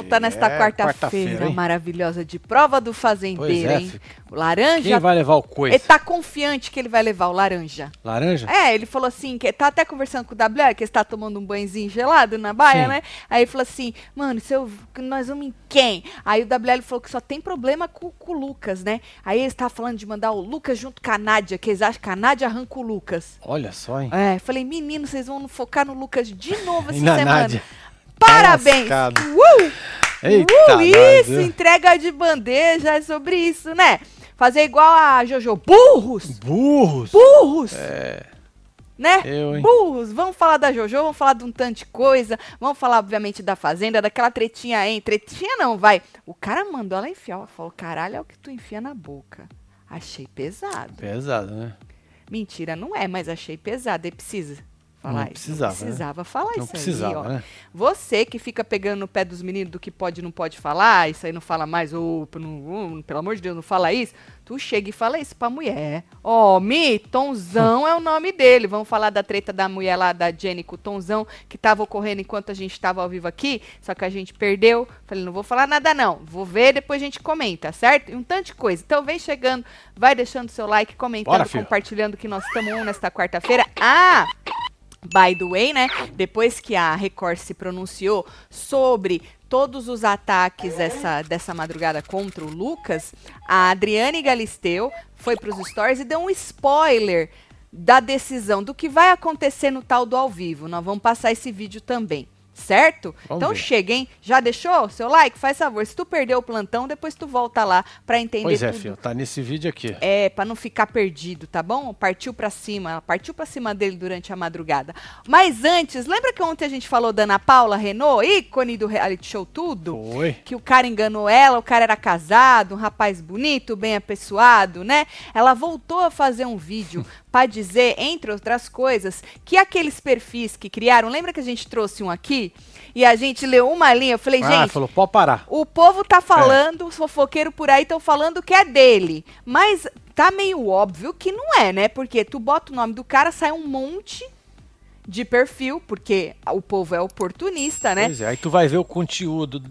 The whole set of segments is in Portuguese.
Volta nesta É, quarta-feira hein? maravilhosa de prova do fazendeiro, é, hein? laranja, Quem vai levar o coice? ele tá confiante que ele vai levar o laranja. Laranja? É, ele falou assim, que tá até conversando com o WL, que está tomando um banhozinho gelado na baia, Sim. né? Aí ele falou assim, mano, se eu, nós vamos em quem? Aí o WL falou que só tem problema com, com o Lucas, né? Aí eles estavam falando de mandar o Lucas junto com a Nádia, que eles acham que a Nádia arranca o Lucas. Olha só, hein? É, falei, menino, vocês vão focar no Lucas de novo essa na semana. Nádia. Parabéns! Uh! Eita, uh, isso, entrega de bandeja é sobre isso, né? Fazer igual a Jojo. Burros! Burros. Burros! É, Né? eu, hein? Burros! Vamos falar da Jojo, vamos falar de um tanto de coisa, vamos falar, obviamente, da Fazenda, daquela tretinha aí. Tretinha não, vai. O cara mandou ela enfiar, ela falou, caralho, é o que tu enfia na boca. Achei pesado. Pesado, né? Mentira, não é, mas achei pesado. E precisa falar Não isso. precisava, né? precisava falar Não isso precisava, aí, ó. né? Você que fica pegando no pé dos meninos do que pode e não pode falar, isso aí não fala mais, ou não- pelo amor de Deus, não fala isso. Tu chega e fala isso pra mulher. Ó, Mi, Tonzão é o nome dele. Vamos falar da treta da mulher lá, da Jenny com o Tonzão, que tava ocorrendo enquanto a gente tava ao vivo aqui, só que a gente perdeu. Falei, não vou falar nada não, vou ver, depois a gente comenta, certo? E um tanto de coisa. Então vem chegando, vai deixando seu like, comentando, Bora, compartilhando que nós estamos on nesta quarta-feira. Ah! By the way, né? Depois que a Record se pronunciou sobre todos os ataques essa, dessa madrugada contra o Lucas, a Adriane Galisteu foi para os stories e deu um spoiler da decisão do que vai acontecer no tal do ao vivo. Nós vamos passar esse vídeo também. Certo? Vamos então ver. chega, hein? Já deixou seu like? Faz favor. Se tu perdeu o plantão, depois tu volta lá pra entender Pois é, tudo. filho. Tá nesse vídeo aqui. É, pra não ficar perdido, tá bom? Partiu pra cima, partiu pra cima dele durante a madrugada. Mas antes, lembra que ontem a gente falou da Ana Paula Renault, ícone do reality show tudo? Foi. Que o cara enganou ela, o cara era casado, um rapaz bonito, bem apessoado, né? Ela voltou a fazer um vídeo pra dizer, entre outras coisas, que aqueles perfis que criaram, lembra que a gente trouxe um aqui? E a gente leu uma linha, eu falei, Ah, gente, falou, pode parar. o povo É. tá falando, os fofoqueiros por aí estão falando que é dele. Mas tá meio óbvio que não é, né? Porque tu bota o nome do cara, sai um monte de perfil, porque o povo é oportunista, né? Pois é, aí tu vai ver o conteúdo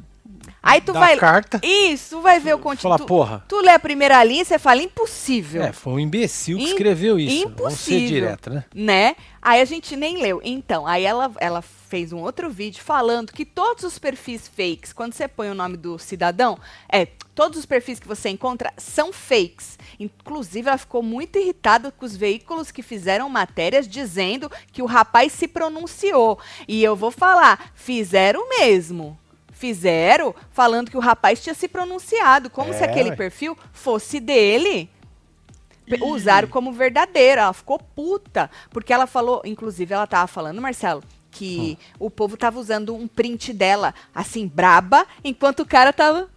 Aí tu vai. carta. Isso, vai ver o Fala, conteúdo. Tu, porra. tu lê a primeira linha e você fala impossível. É, foi um imbecil que Im- escreveu isso. Vamos ser impossível. direto, né? né? Aí a gente nem leu. Então, aí ela, ela fez um outro vídeo falando que todos os perfis fakes, quando você põe o nome do cidadão, é, todos os perfis que você encontra são fakes. Inclusive, ela ficou muito irritada com os veículos que fizeram matérias dizendo que o rapaz se pronunciou. E eu vou falar, fizeram mesmo. Fizeram falando que o rapaz tinha se pronunciado, como se É, aquele ué. perfil fosse dele usaram como verdadeira. Ela ficou puta. Porque ela falou, inclusive, ela tava falando, Marcelo, que o povo tava usando um print dela, assim, braba, enquanto o cara tava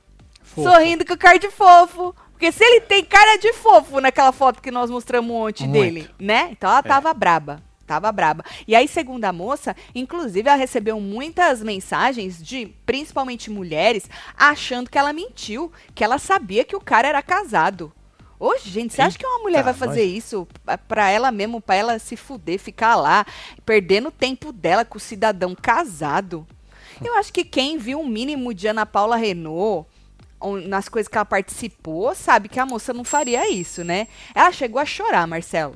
Fofo. sorrindo com cara de fofo. Porque se ele tem cara de fofo naquela foto que nós mostramos ontem Muito. dele, né? Então ela tava braba. Tava braba. E aí, segundo a moça, inclusive ela recebeu muitas mensagens de, principalmente mulheres, achando que ela mentiu, que ela sabia que o cara era casado. Ô, gente, você acha que uma mulher vai fazer isso pra- ela mesmo, pra ela se fuder, ficar lá, perdendo o tempo dela com o cidadão casado? Eu acho que quem viu o mínimo de Ana Paula Renault, nas coisas que ela participou, sabe que a moça não faria isso, né? Ela chegou a chorar, Marcelo.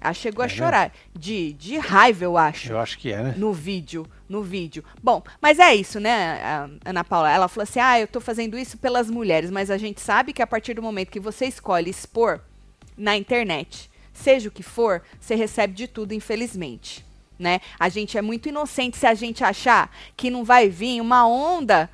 Ela chegou a É mesmo? chorar. De, de raiva, eu acho Eu acho que é, né? no vídeo, no vídeo. Bom, mas é isso, né, a Ana Paula? Ela falou assim: "Ah, eu tô fazendo isso pelas mulheres, mas a gente sabe que a partir do momento que você escolhe expor na internet, seja o que for, você recebe de tudo, infelizmente." Né? A gente é muito inocente se a gente achar que não vai vir uma onda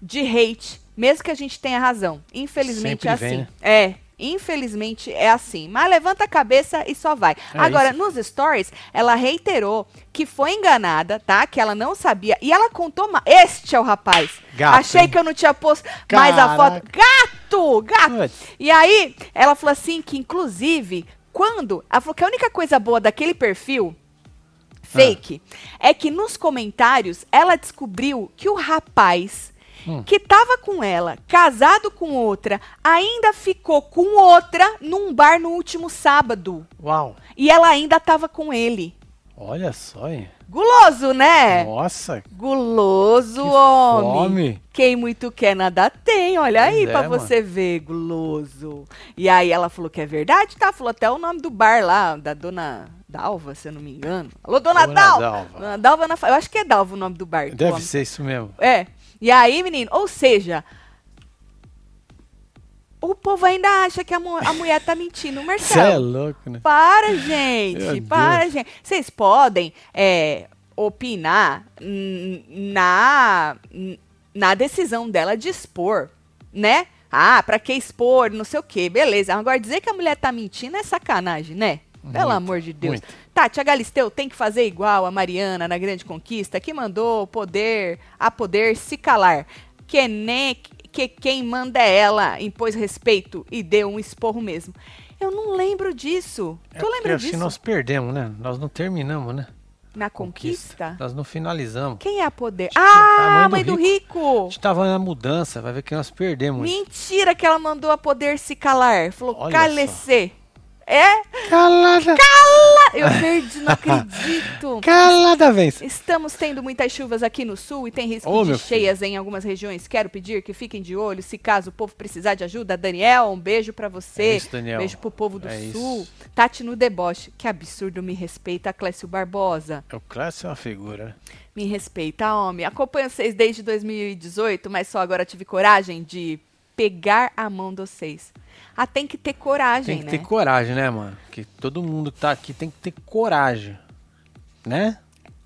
de hate, mesmo que a gente tenha razão. Infelizmente Sempre é vem, assim. né? É, infelizmente é assim. Mas levanta a cabeça e só vai. É Agora, isso. nos stories, ela reiterou que foi enganada, tá? Que ela não sabia. E ela contou. ma- Este é o rapaz. Gato, Achei que eu não tinha posto mais a foto. Gato! Gato! E aí, ela falou assim que, inclusive, quando. Ela falou que a única coisa boa daquele perfil fake é que nos comentários ela descobriu que o rapaz Hum. que tava com ela, casado com outra, ainda ficou com outra num bar no último sábado. Uau. E ela ainda tava com ele. Olha só, hein? Guloso, né? Nossa, Guloso, que homem. fome. Quem muito quer, nada tem. Olha aí Pois pra é, você ver, guloso. E aí ela falou que é verdade, tá? Falou até o nome do bar lá, da dona Dalva, se eu não me engano. Alô, dona, Dona Dalva! Dalva. Dona Dalva na. Eu acho que é Dalva o nome do bar. Deve ser isso mesmo. É. E aí, menino, ou seja, o povo ainda acha que a, mu- a mulher tá mentindo, Você é Marcelo. louco, né? Para, gente, para, gente. Vocês podem é, opinar na, na decisão dela de expor, né? Ah, pra que expor, não sei o quê, beleza. Agora, dizer que a mulher tá mentindo é sacanagem, né? Pelo Muito, amor de Deus. muito. Tati, a Galisteu tem que fazer igual a Mariana na Grande Conquista, que mandou o poder a poder se calar. Que nem que quem manda é ela, impôs respeito e deu um esporro mesmo. Eu não lembro disso. É tu lembra que disso? nós perdemos, né? Nós não terminamos, né? Na conquista? Nós não finalizamos. Quem é a poder? Que Ah, a mãe mãe do do rico. A gente tava na mudança, vai ver que nós perdemos. Mentira que ela mandou a poder se calar. Falou, calecer. É? Calada! Ah, Eu perdi, não acredito. Calada, vence! Estamos tendo muitas chuvas aqui no sul e tem risco Ô, de meu filho. cheias em algumas regiões. Quero pedir que fiquem de olho se caso o povo precisar de ajuda. Daniel, um beijo pra você. É isso, Daniel. Beijo pro povo do É sul. isso. Tati no deboche. Que absurdo, me respeita, Clécio Barbosa. O Clássico é uma figura? Me respeita, homem. Acompanho vocês desde 2018, mas só agora tive coragem de pegar a mão de vocês. Ah, tem que ter coragem, Tem que né? ter coragem, né, mano? Que todo mundo que tá aqui tem que ter coragem. Né?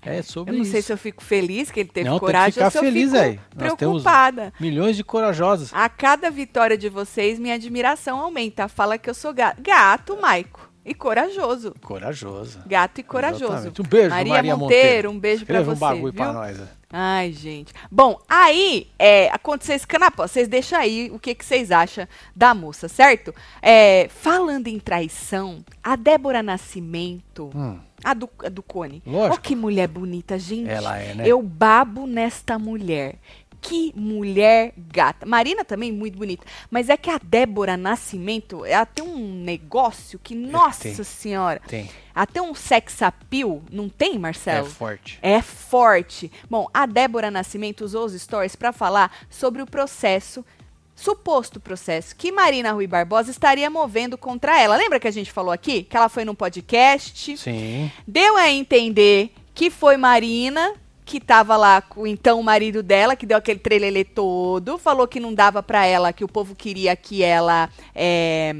É sobre Eu não isso. sei se eu fico feliz que ele teve Não, tem que coragem ficar ou se eu feliz fico aí. Nós preocupada. Milhões de corajosos. A cada vitória de vocês, minha admiração aumenta. Fala que eu sou gato. Gato, Maico. E corajoso. Corajoso. Gato e corajoso. Exatamente. Um beijo, Maria, Maria Monteiro, Monteiro. um beijo pra Escreva você. um bagulho viu? pra nós. Ai, gente. Bom, aí, é, aconteceu esse canapó. Vocês deixam aí o que, que vocês acham da moça, certo? É, falando em traição, a Débora Nascimento, Hum, a do, a do Cone. Lógico. Oh, que mulher bonita, gente. ela é, né? Eu babo nesta mulher. Que mulher gata. Marina também muito bonita. Mas é que a Débora Nascimento, ela tem um negócio que, nossa tem. senhora. Tem. Até um sex appeal, não tem, É Marcelo? forte. É forte. Bom, a Débora Nascimento usou os stories para falar sobre o processo, suposto processo, que Marina Rui Barbosa estaria movendo contra ela. Lembra que a gente falou aqui? Que ela foi num podcast, Sim. deu a entender que foi Marina que tava lá com então o marido dela, que deu aquele trelelê todo, falou que não dava pra ela, que o povo queria que ela, é,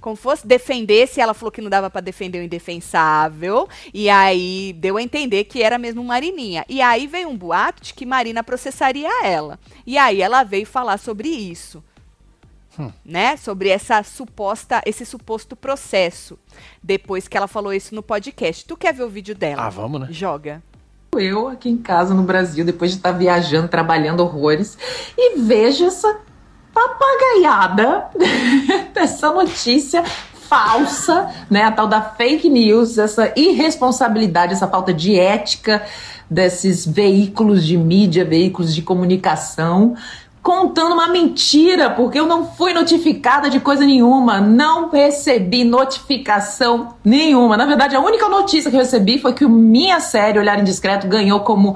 como fosse, defendesse, ela falou que não dava pra defender o indefensável, e aí deu a entender que era mesmo Marininha. E aí veio um boato de que Marina processaria ela. E aí ela veio falar sobre isso. Hum. Né, sobre essa suposta, esse suposto processo. Depois que ela falou isso no podcast. Tu quer ver o vídeo dela? Ah, vamos, né? Joga. Eu aqui em casa no Brasil, depois de estar viajando, trabalhando horrores, e vejo essa papagaiada dessa notícia falsa, né, a tal da fake news, essa irresponsabilidade, essa falta de ética desses veículos de mídia, veículos de comunicação, contando uma mentira, porque eu não fui notificada de coisa nenhuma, não recebi notificação nenhuma. Na verdade, a única notícia que eu recebi foi que minha série Olhar Indiscreto ganhou como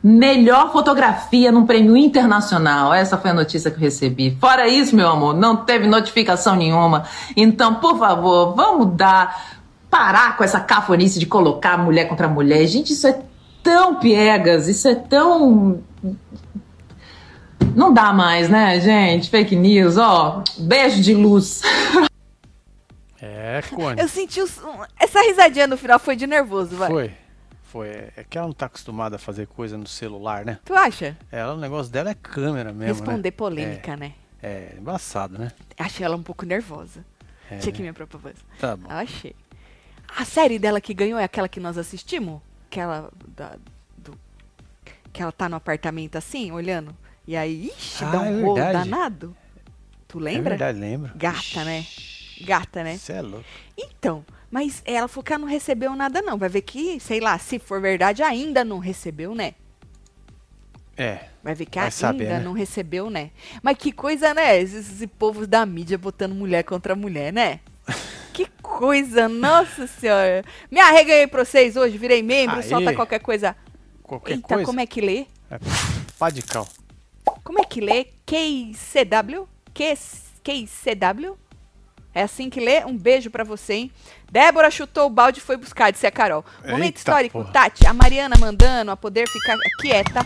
melhor fotografia num prêmio internacional. Essa foi a notícia que eu recebi. Fora isso, meu amor, não teve notificação nenhuma. Então, por favor, vamos dar parar com essa cafonice de colocar mulher contra mulher. Gente, isso é tão piegas, isso é tão não dá mais, né, gente? Fake news, ó. Beijo de luz. É, Cone. Eu senti os- essa risadinha no final foi de nervoso, vai. Foi. Foi. É que ela não tá acostumada a fazer coisa no celular, né? Tu acha? Ela, o negócio dela é câmera mesmo, Responder né? polêmica, né? É, é embaçado, né? Achei ela um pouco nervosa. É, Tinha que né? me propor. Tá bom. Achei. A série dela que ganhou é aquela que nós assistimos? Aquela da, do, que ela tá no apartamento assim, olhando. E aí, ixi, dá Ah, um é rolo danado. Tu É lembra? verdade, lembro. Gata, né? Gata, né? Você é louco. Então, mas ela falou que ela não recebeu nada, não. Vai ver que, sei lá, se for verdade, ainda não recebeu, né? É. Vai ver que Vai ainda saber, né? não recebeu, né? Mas que coisa, né? Esses, esses povos da mídia botando mulher contra mulher, né? que coisa, nossa senhora. Me arreganhei pra vocês hoje, virei membro, Aê. solta qualquer coisa. Qualquer Eita, coisa. como é que lê? é pá de cal. Como é que lê? QCW? QCW? É assim que lê? Um beijo pra você, hein? Débora chutou o balde e foi buscar, disse a Carol. Momento Eita, histórico, porra. Tati. A Mariana mandando a poder ficar quieta.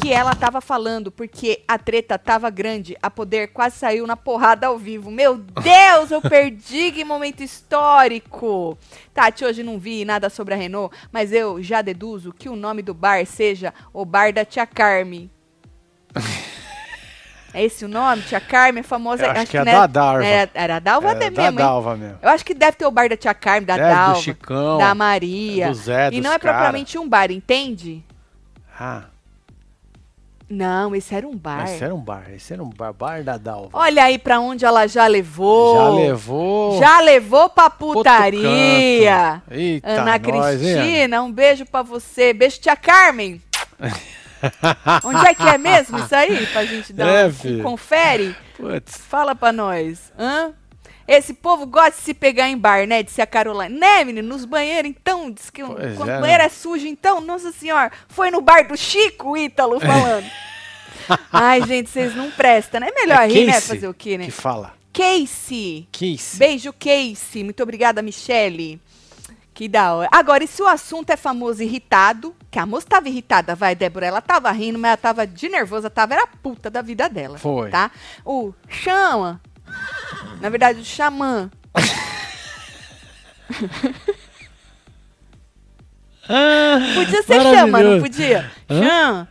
Que ela tava falando, porque a treta tava grande. A poder quase saiu na porrada ao vivo. Meu Deus, eu perdi que momento histórico. Tati, hoje não vi nada sobre a Renault, mas eu já deduzo que o nome do bar seja o Bar da Tia Carmen. É esse o nome? Tia Carmen, famosa. Eu acho que é não era- da Dalva. Era, era a Dalva É, de da mesmo, hein? Dalva mesmo. Eu acho que deve ter o bar da Tia Carmen, da do Dalva, Chicão, da Maria. do Zé, e não é cara. propriamente um bar, entende? Ah, Não, esse era um bar. esse era um bar. Esse era um bar. Bar da Dalva. Olha aí pra onde ela já levou. Já levou. Já levou pra putaria. Eita, Ana nós, hein, Ana? Cristina, um beijo pra você. Beijo, tia Carmen. Onde é que é mesmo isso aí? Pra gente dar É, um, um confere? Putz. Fala pra nós. Hã? Esse povo gosta de se pegar em bar, né? Disse a Caroline. Né, menino? Nos banheiros, então. Diz que Pois quando é, o banheiro né? é sujo, então. Nossa senhora. Foi no bar do Chico, o Ítalo, falando. Ai, gente, vocês não prestam, né? É melhor É rir, né? Casey Fazer o quê, né? Que fala. Casey. Case. Beijo, Casey. Muito obrigada, Michele. Que da hora. Agora, e se o assunto é famoso irritado, que a moça tava irritada, vai, Débora, ela tava rindo, mas ela tava de nervosa, tava, era a puta da vida dela. Foi. Tá? O chama, na verdade, o xamã, Ah, podia ser chama, não podia? Hã? Chama,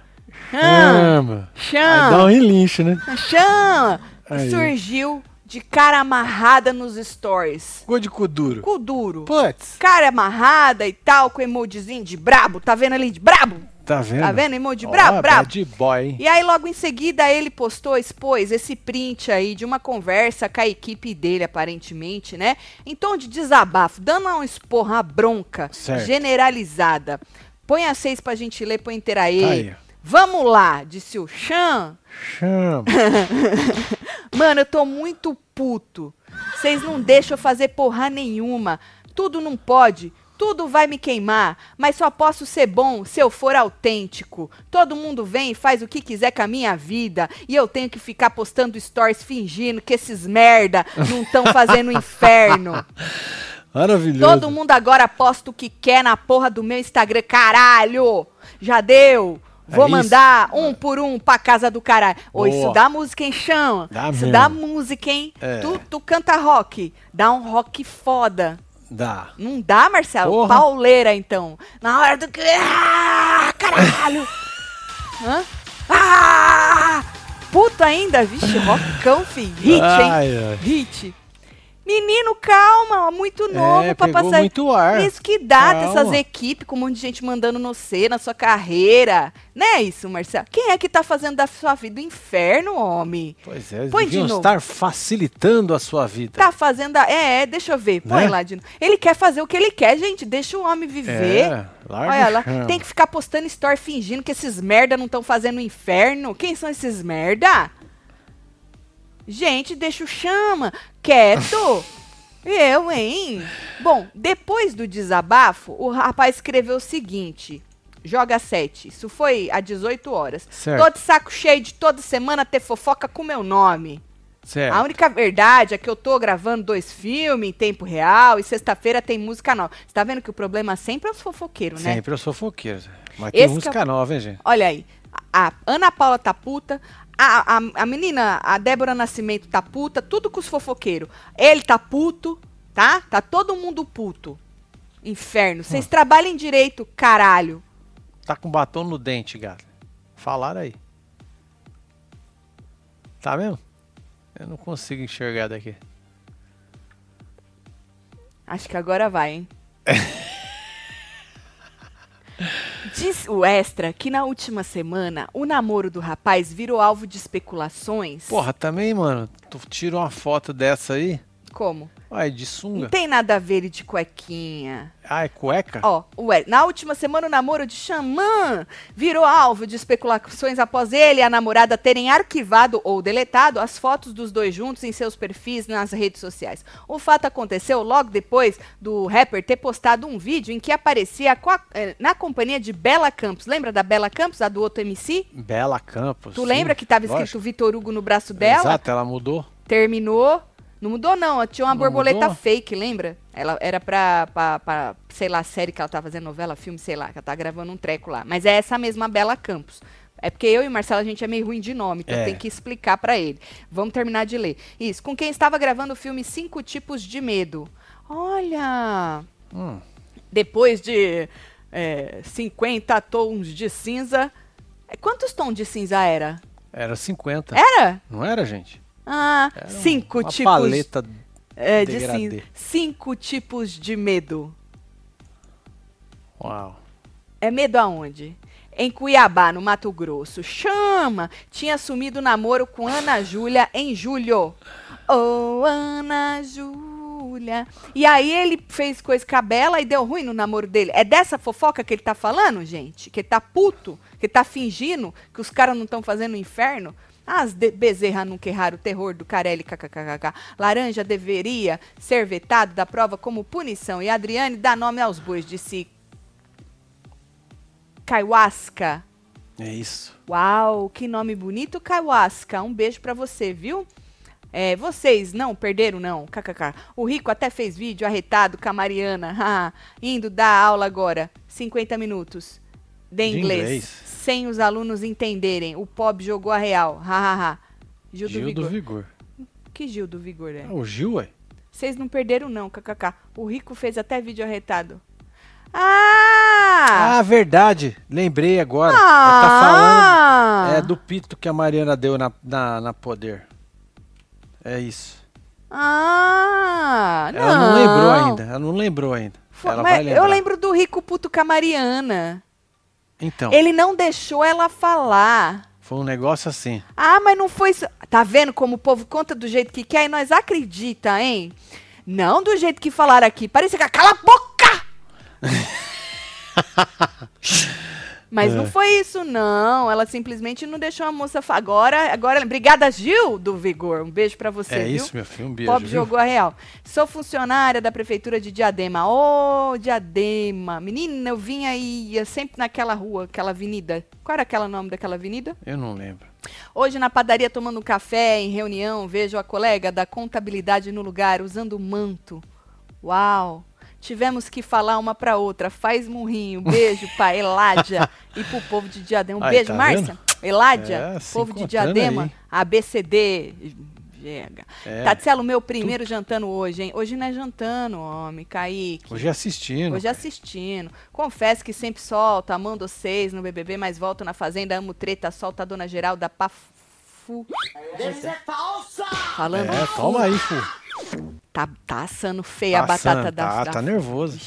chama, Chama. Aí dá um relincho, né? chama. Aí. Surgiu de cara amarrada nos stories. Ficou de cu duro. Cu duro. Putz. Cara amarrada e tal, com emojizinho de brabo. Tá vendo ali de brabo? Tá vendo? Tá vendo? Emoji Ó, brabo, brabo. Bad boy, hein? E aí, logo em seguida, ele postou, expôs esse print aí de uma conversa com a equipe dele, aparentemente, né? Em tom de desabafo, dando uma esporra, uma bronca Certo. generalizada. Põe a seis pra gente ler, põe inteira aí. Tá aí. Vamos lá, disse o Chan. Chama. Mano, eu tô muito puto. Vocês não deixam eu fazer porra nenhuma. Tudo não pode. Tudo vai me queimar, mas só posso ser bom se eu for autêntico. Todo mundo vem e faz o que quiser com a minha vida, e eu tenho que ficar postando stories fingindo que esses merda não estão fazendo inferno. Maravilhoso. Todo mundo agora posta o que quer na porra do meu Instagram, caralho! Já deu! Vou É mandar um por um pra casa do caralho. Ô, Boa. isso dá música, hein, chão? Dá isso mesmo. dá música, hein? É. Tu, tu canta rock, dá um rock foda. Dá. Não dá, Marcelo? Porra. Pauleira, então. Na hora do que. Ah, caralho! Hã? Ah! Puta ainda, vixe, rockão, fi. Hit, hein? Ai, ai. Hit. Menino, calma, muito novo É, pra pegou passar. muito ar. Isso que dá Calma. dessas equipes com um monte de gente mandando no C, na sua carreira. Não é isso, Marcelo? Quem é que tá fazendo da sua vida o inferno, homem? Pois é, Põe de deviam novo. estar facilitando a sua vida. Tá fazendo. A... É, é, deixa eu ver. Põe Né? lá de novo. Ele quer fazer o que ele quer, gente. Deixa o homem viver. É, larga Olha lá, tem que ficar postando story fingindo que esses merda não estão fazendo o inferno. Quem são esses merda? Gente, deixa o chama quieto. Eu, hein? Bom, depois do desabafo, o rapaz escreveu o seguinte: joga 7. Isso foi às 18 horas. Certo. Tô de saco cheio de toda semana ter fofoca com meu nome. Certo. A única verdade é que eu tô gravando dois filmes em tempo real e sexta-feira tem música nova. Você tá vendo que o problema sempre é os fofoqueiros, né? Sempre eu sou fofoqueiro. Mas Esse tem música é o- nova, hein, gente? Olha aí, a Ana Paula tá puta, a, a, a menina, a Débora Nascimento tá puta, tudo com os fofoqueiros. Ele tá puto, tá? Tá todo mundo puto. Inferno. Vocês Hum. trabalhem direito, caralho. Tá com batom no dente, gato. Falaram aí. Tá mesmo? Eu não consigo enxergar daqui. Acho que agora vai, hein? Diz o Extra que na última semana o namoro do rapaz virou alvo de especulações. Porra, também, mano, tu tira uma foto dessa aí. Como? Ué, de Não sunga. tem nada a ver ele de cuequinha. Ah, é cueca? Ó, ué, na última semana o namoro de Xamã virou alvo de especulações após ele e a namorada terem arquivado ou deletado as fotos dos dois juntos em seus perfis nas redes sociais. O fato aconteceu logo depois do rapper ter postado um vídeo em que aparecia eh, na companhia de Bela Campos. Lembra da Bela Campos, a do outro MC? Bela Campos. Tu sim, lembra que tava escrito. Vitor Hugo no braço dela? Exato, ela mudou. Terminou. Não mudou, não. Tinha uma Não borboleta mudou? fake, lembra? Ela era pra, pra, pra, sei lá, série que ela tá fazendo, novela, filme, sei lá, que ela tá gravando um treco lá. Mas é essa mesma Bela Campos. É porque eu e o Marcelo, a gente é meio ruim de nome, então É. tem que explicar pra ele. Vamos terminar de ler. Isso, com quem estava gravando o filme Cinco Tipos de Medo. Olha! Hum, Depois de é, 50 tons de cinza. É, Quantos tons de cinza era? era 50. Era? Não era, gente? Ah, Era cinco uma tipos. paleta. É, de degradê. cinza. Cinco tipos de medo. Uau. É medo aonde? Em Cuiabá, no Mato Grosso. Chama! Tinha assumido o namoro com Ana Júlia em julho. Oh, Ana Júlia. E aí ele fez coisa com a Bela e deu ruim no namoro dele. É dessa fofoca que ele tá falando, gente? Que ele tá puto? Que ele tá fingindo que os caras não estão fazendo o inferno? As de Bezerra nunca erraram o terror do Carelli kkkk. Laranja deveria ser vetado da prova como punição. E Adriane dá nome aos bois, disse Kaiwaska. É isso. Uau, que nome bonito, Kaiwaska. Um beijo pra você, viu? É, vocês não perderam, não. KKK. O Rico até fez vídeo arretado com a Mariana. indo dar aula agora. 50 minutos de De inglês. inglês. Sem os alunos entenderem. O Pop jogou a real. Hahaha. Gil, Gil do Vigor. do Vigor. Que Gil do Vigor é? Ah, o Gil, ué? Vocês não perderam, não, kkk. O Rico fez até vídeo arretado. Ah! Ah, verdade. Lembrei agora. Ele tá falando é, do pito que a Mariana deu na, na, na poder. É isso. Ah! Ela não lembrou ainda. Ela não lembrou ainda. Foi- eu lembro do Rico Puto com a Mariana. Então, Ele não deixou ela falar. foi um negócio assim. Ah, mas não foi. Tá vendo como o povo conta do jeito que quer e nós acredita, hein? Não do jeito que falaram aqui. Parecia que cala a boca! Mas não foi isso, não. Ela simplesmente não deixou a moça falar. Agora, agora, obrigada, Gil do Vigor. Um beijo pra você, é viu? isso, meu filho. Um beijo. Pop viu? jogou a real. Sou funcionária da prefeitura de Diadema. Ô, Diadema. Menina, eu vinha aí, ia sempre naquela rua, aquela avenida. Qual era aquele nome daquela avenida? Eu não lembro. Hoje na padaria tomando um café, em reunião, vejo a colega da contabilidade no lugar usando manto. Uau! Tivemos que falar uma pra outra. Faz murrinho. Beijo pra Eládia e pro povo de Diadema. Um Aí, beijo, tá Márcia. Eládia, É, povo de Diadema, aí. ABCD. Chega. É. Tatielo, meu primeiro jantando hoje, hein? Hoje não é jantando, homem, Kaique. Hoje é assistindo. Hoje assistindo. Confesso que sempre solta, amando vocês no BBB, mas volto na Fazenda, amo treta, solta a Dona Geralda Pafu. Deve ser falsa! Falando, É, toma aí, fu. Tá, tá assando feia a Passando, batata da, tá, da tá nervoso.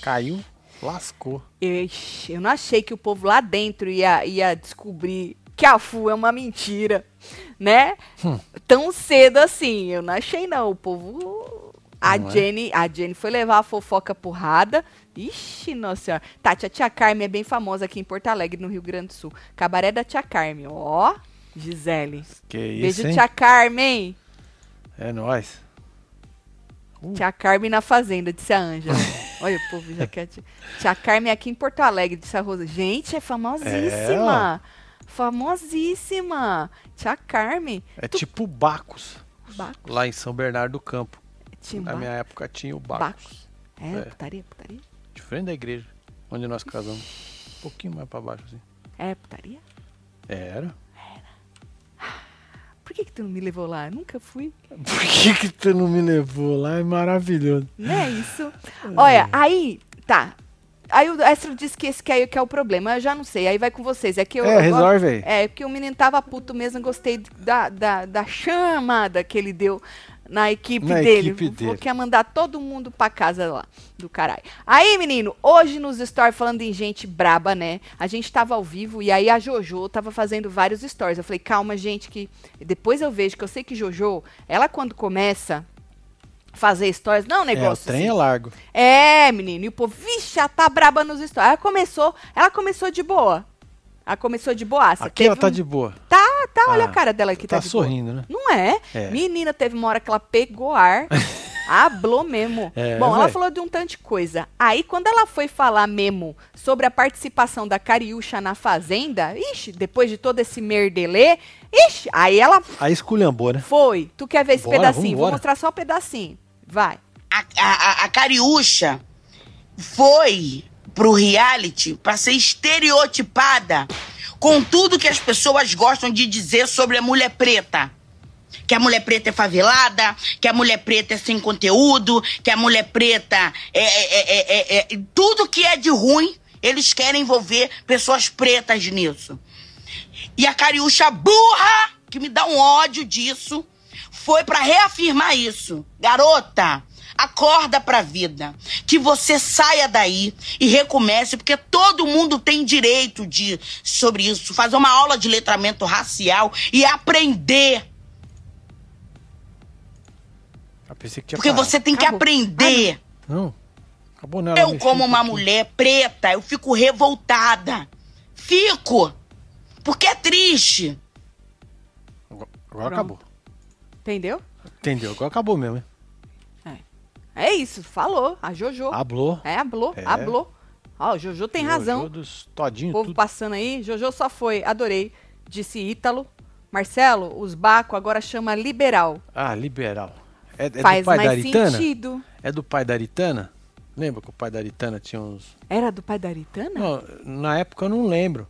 Caiu, lascou. Ixi, eu não achei que o povo lá dentro ia, ia descobrir que a FU é uma mentira, né? Hum. Tão cedo assim. Eu não achei, não. O povo. A Não é? Jenny, a Jenny foi levar a fofoca porrada. Ixi, nossa senhora. Tati, a tia Carmen é bem famosa aqui em Porto Alegre, no Rio Grande do Sul. Cabaré da tia Carmen. Ó, Gisele. Que isso, Beijo, hein? tia Carmen. É nóis. Tia Carmen na fazenda, disse a Ângela. Olha, o povo já quer. Tia, tia Carmen aqui em Porto Alegre, disse a Rosa. Gente, é famosíssima. famosíssima. Tia Carmen. É tipo Bacos. Bacos. Lá em São Bernardo do Campo. Tinha Na ba- minha época tinha o Bacos. Bacos. É, É. putaria, putaria. De frente da igreja. Onde nós casamos. Um pouquinho mais pra baixo, assim. É, putaria? Era. Por que, que tu não me levou lá? Eu nunca fui. Por que que tu não me levou lá? É maravilhoso. Não é isso? Olha, aí, tá. Aí o Astro disse que esse que é, que é o problema. Eu já não sei. Aí vai com vocês. É que eu. É, eu resolve aí. É, porque o menino tava puto mesmo. Gostei da, da, da chamada que ele deu na equipe Na dele. equipe Falou dele. que ia mandar todo mundo pra casa lá, do caralho. Aí, menino, hoje nos stories, falando em gente braba, né? A gente tava ao vivo e aí a Jojo tava fazendo vários stories. Eu falei, calma, gente, que depois eu vejo que eu sei que Jojo, ela quando começa fazer stories. Não, é negócio. É, o trem assim. é largo. É, menino. E o povo, vixe, ela tá braba nos stories. Ela começou, ela começou de boa. Ela começou de boaça. Aqui ela Teve tá um- de boa. Tá, tá, olha Ah, a cara dela aqui, tá, tá de boa. sorrindo, né? Não é? É. Menina, teve uma hora que ela pegou ar, hablou mesmo. É, Bom, ela véi. falou de um tanto de coisa. Aí, quando ela foi falar mesmo sobre a participação da Cariúcha na Fazenda, ixi, depois de todo esse merdelê, ixi, aí ela Aí esculhambou, né? foi. Tu quer ver esse Bora, pedacinho? Vou mostrar só o pedacinho. Vai. a, a, a Cariúcha foi pro reality para ser estereotipada com tudo que as pessoas gostam de dizer sobre a mulher preta. Que a mulher preta é favelada, que a mulher preta é sem conteúdo, que a mulher preta é, é- é- é- é- Tudo que é de ruim, eles querem envolver pessoas pretas nisso. E a Cariúcha burra, que me dá um ódio disso, foi pra reafirmar isso. Garota, acorda pra vida. Que você saia daí e recomece, porque todo mundo tem direito de sobre isso, fazer uma aula de letramento racial e aprender. Que tinha Porque parado. você tem que Acabou. aprender. Não. Acabou nela. Eu, como uma mulher preta, eu fico revoltada. Fico. Porque é triste. Agora, agora Pronto. acabou. Entendeu? Entendeu? Agora acabou mesmo, hein? É isso, falou. A Jojo. Hablou. É, hablou, É. hablou. Ó, o Jojo tem razão. Jojo Dos todinho, O povo tudo. passando aí. Jojo só foi, adorei. Disse Ítalo. Marcelo, os Baco agora chama liberal. Ah, liberal. É, é Faz do pai da mais Aritana? sentido. É do pai da Aritana? Lembra que o pai da Aritana tinha uns. Era do pai da Aritana? Não, na época eu não lembro.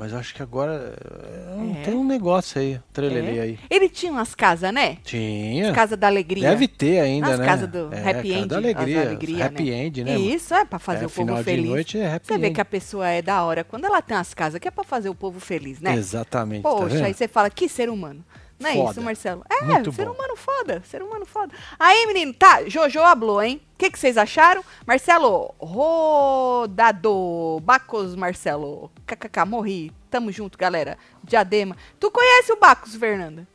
Mas acho que agora. é, É. Tem um negócio aí, trelelê É. aí. Ele tinha umas casas, né? Tinha. As casas da alegria. Deve ter ainda, Nas né? casas do é, happy end. Da as alegria. alegria, happy né? end, né? Isso, é pra fazer É, o povo feliz. noite é happy Você vê end. que a pessoa é da hora. Quando ela tem as casas, que é pra fazer o povo feliz, né? Exatamente. tá Poxa, vendo? aí você fala, que ser humano. Não é Foda. isso, Marcelo? É, Muito ser bom. humano foda, ser humano foda. Aí, menino, tá, Jojo hablou, hein? O que, que vocês acharam? Marcelo, rodado, Bacos, Marcelo. KKK, morri. Tamo junto, galera. Diadema. Tu conhece o Bacos, Fernanda?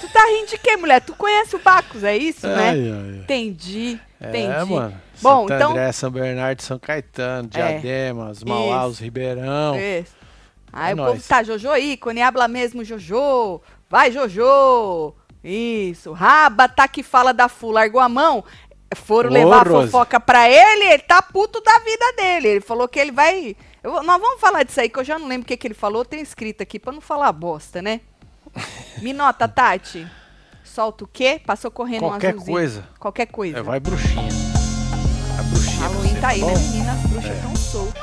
Tu tá rindo de quê, mulher? Tu conhece o Bacos, é isso, né? Ai. Entendi, entendi. É, mano. Bom, então... André, São Bernardo, São Caetano, É. Diadema, os Mauá, os Ribeirão. Isso. Aí É o povo nóis. tá, Jojo ícone, habla mesmo, Jojo. Vai, Jojo. Isso. Raba tá que fala da Fu, largou a mão. Foram Ô, levar a Rose. fofoca pra ele, ele tá puto da vida dele. Ele falou que ele vai. Eu nós vamos falar disso aí, que eu já não lembro o que, que ele falou. Tem escrito aqui pra não falar bosta, né? Me nota, Tati. Solta o quê? Passou correndo um Qualquer azulzinho. coisa. Qualquer coisa. É, vai bruxinha. Vai bruxinha. pra Halloween tá aí, bom? né, menina? As bruxas É. estão soltas.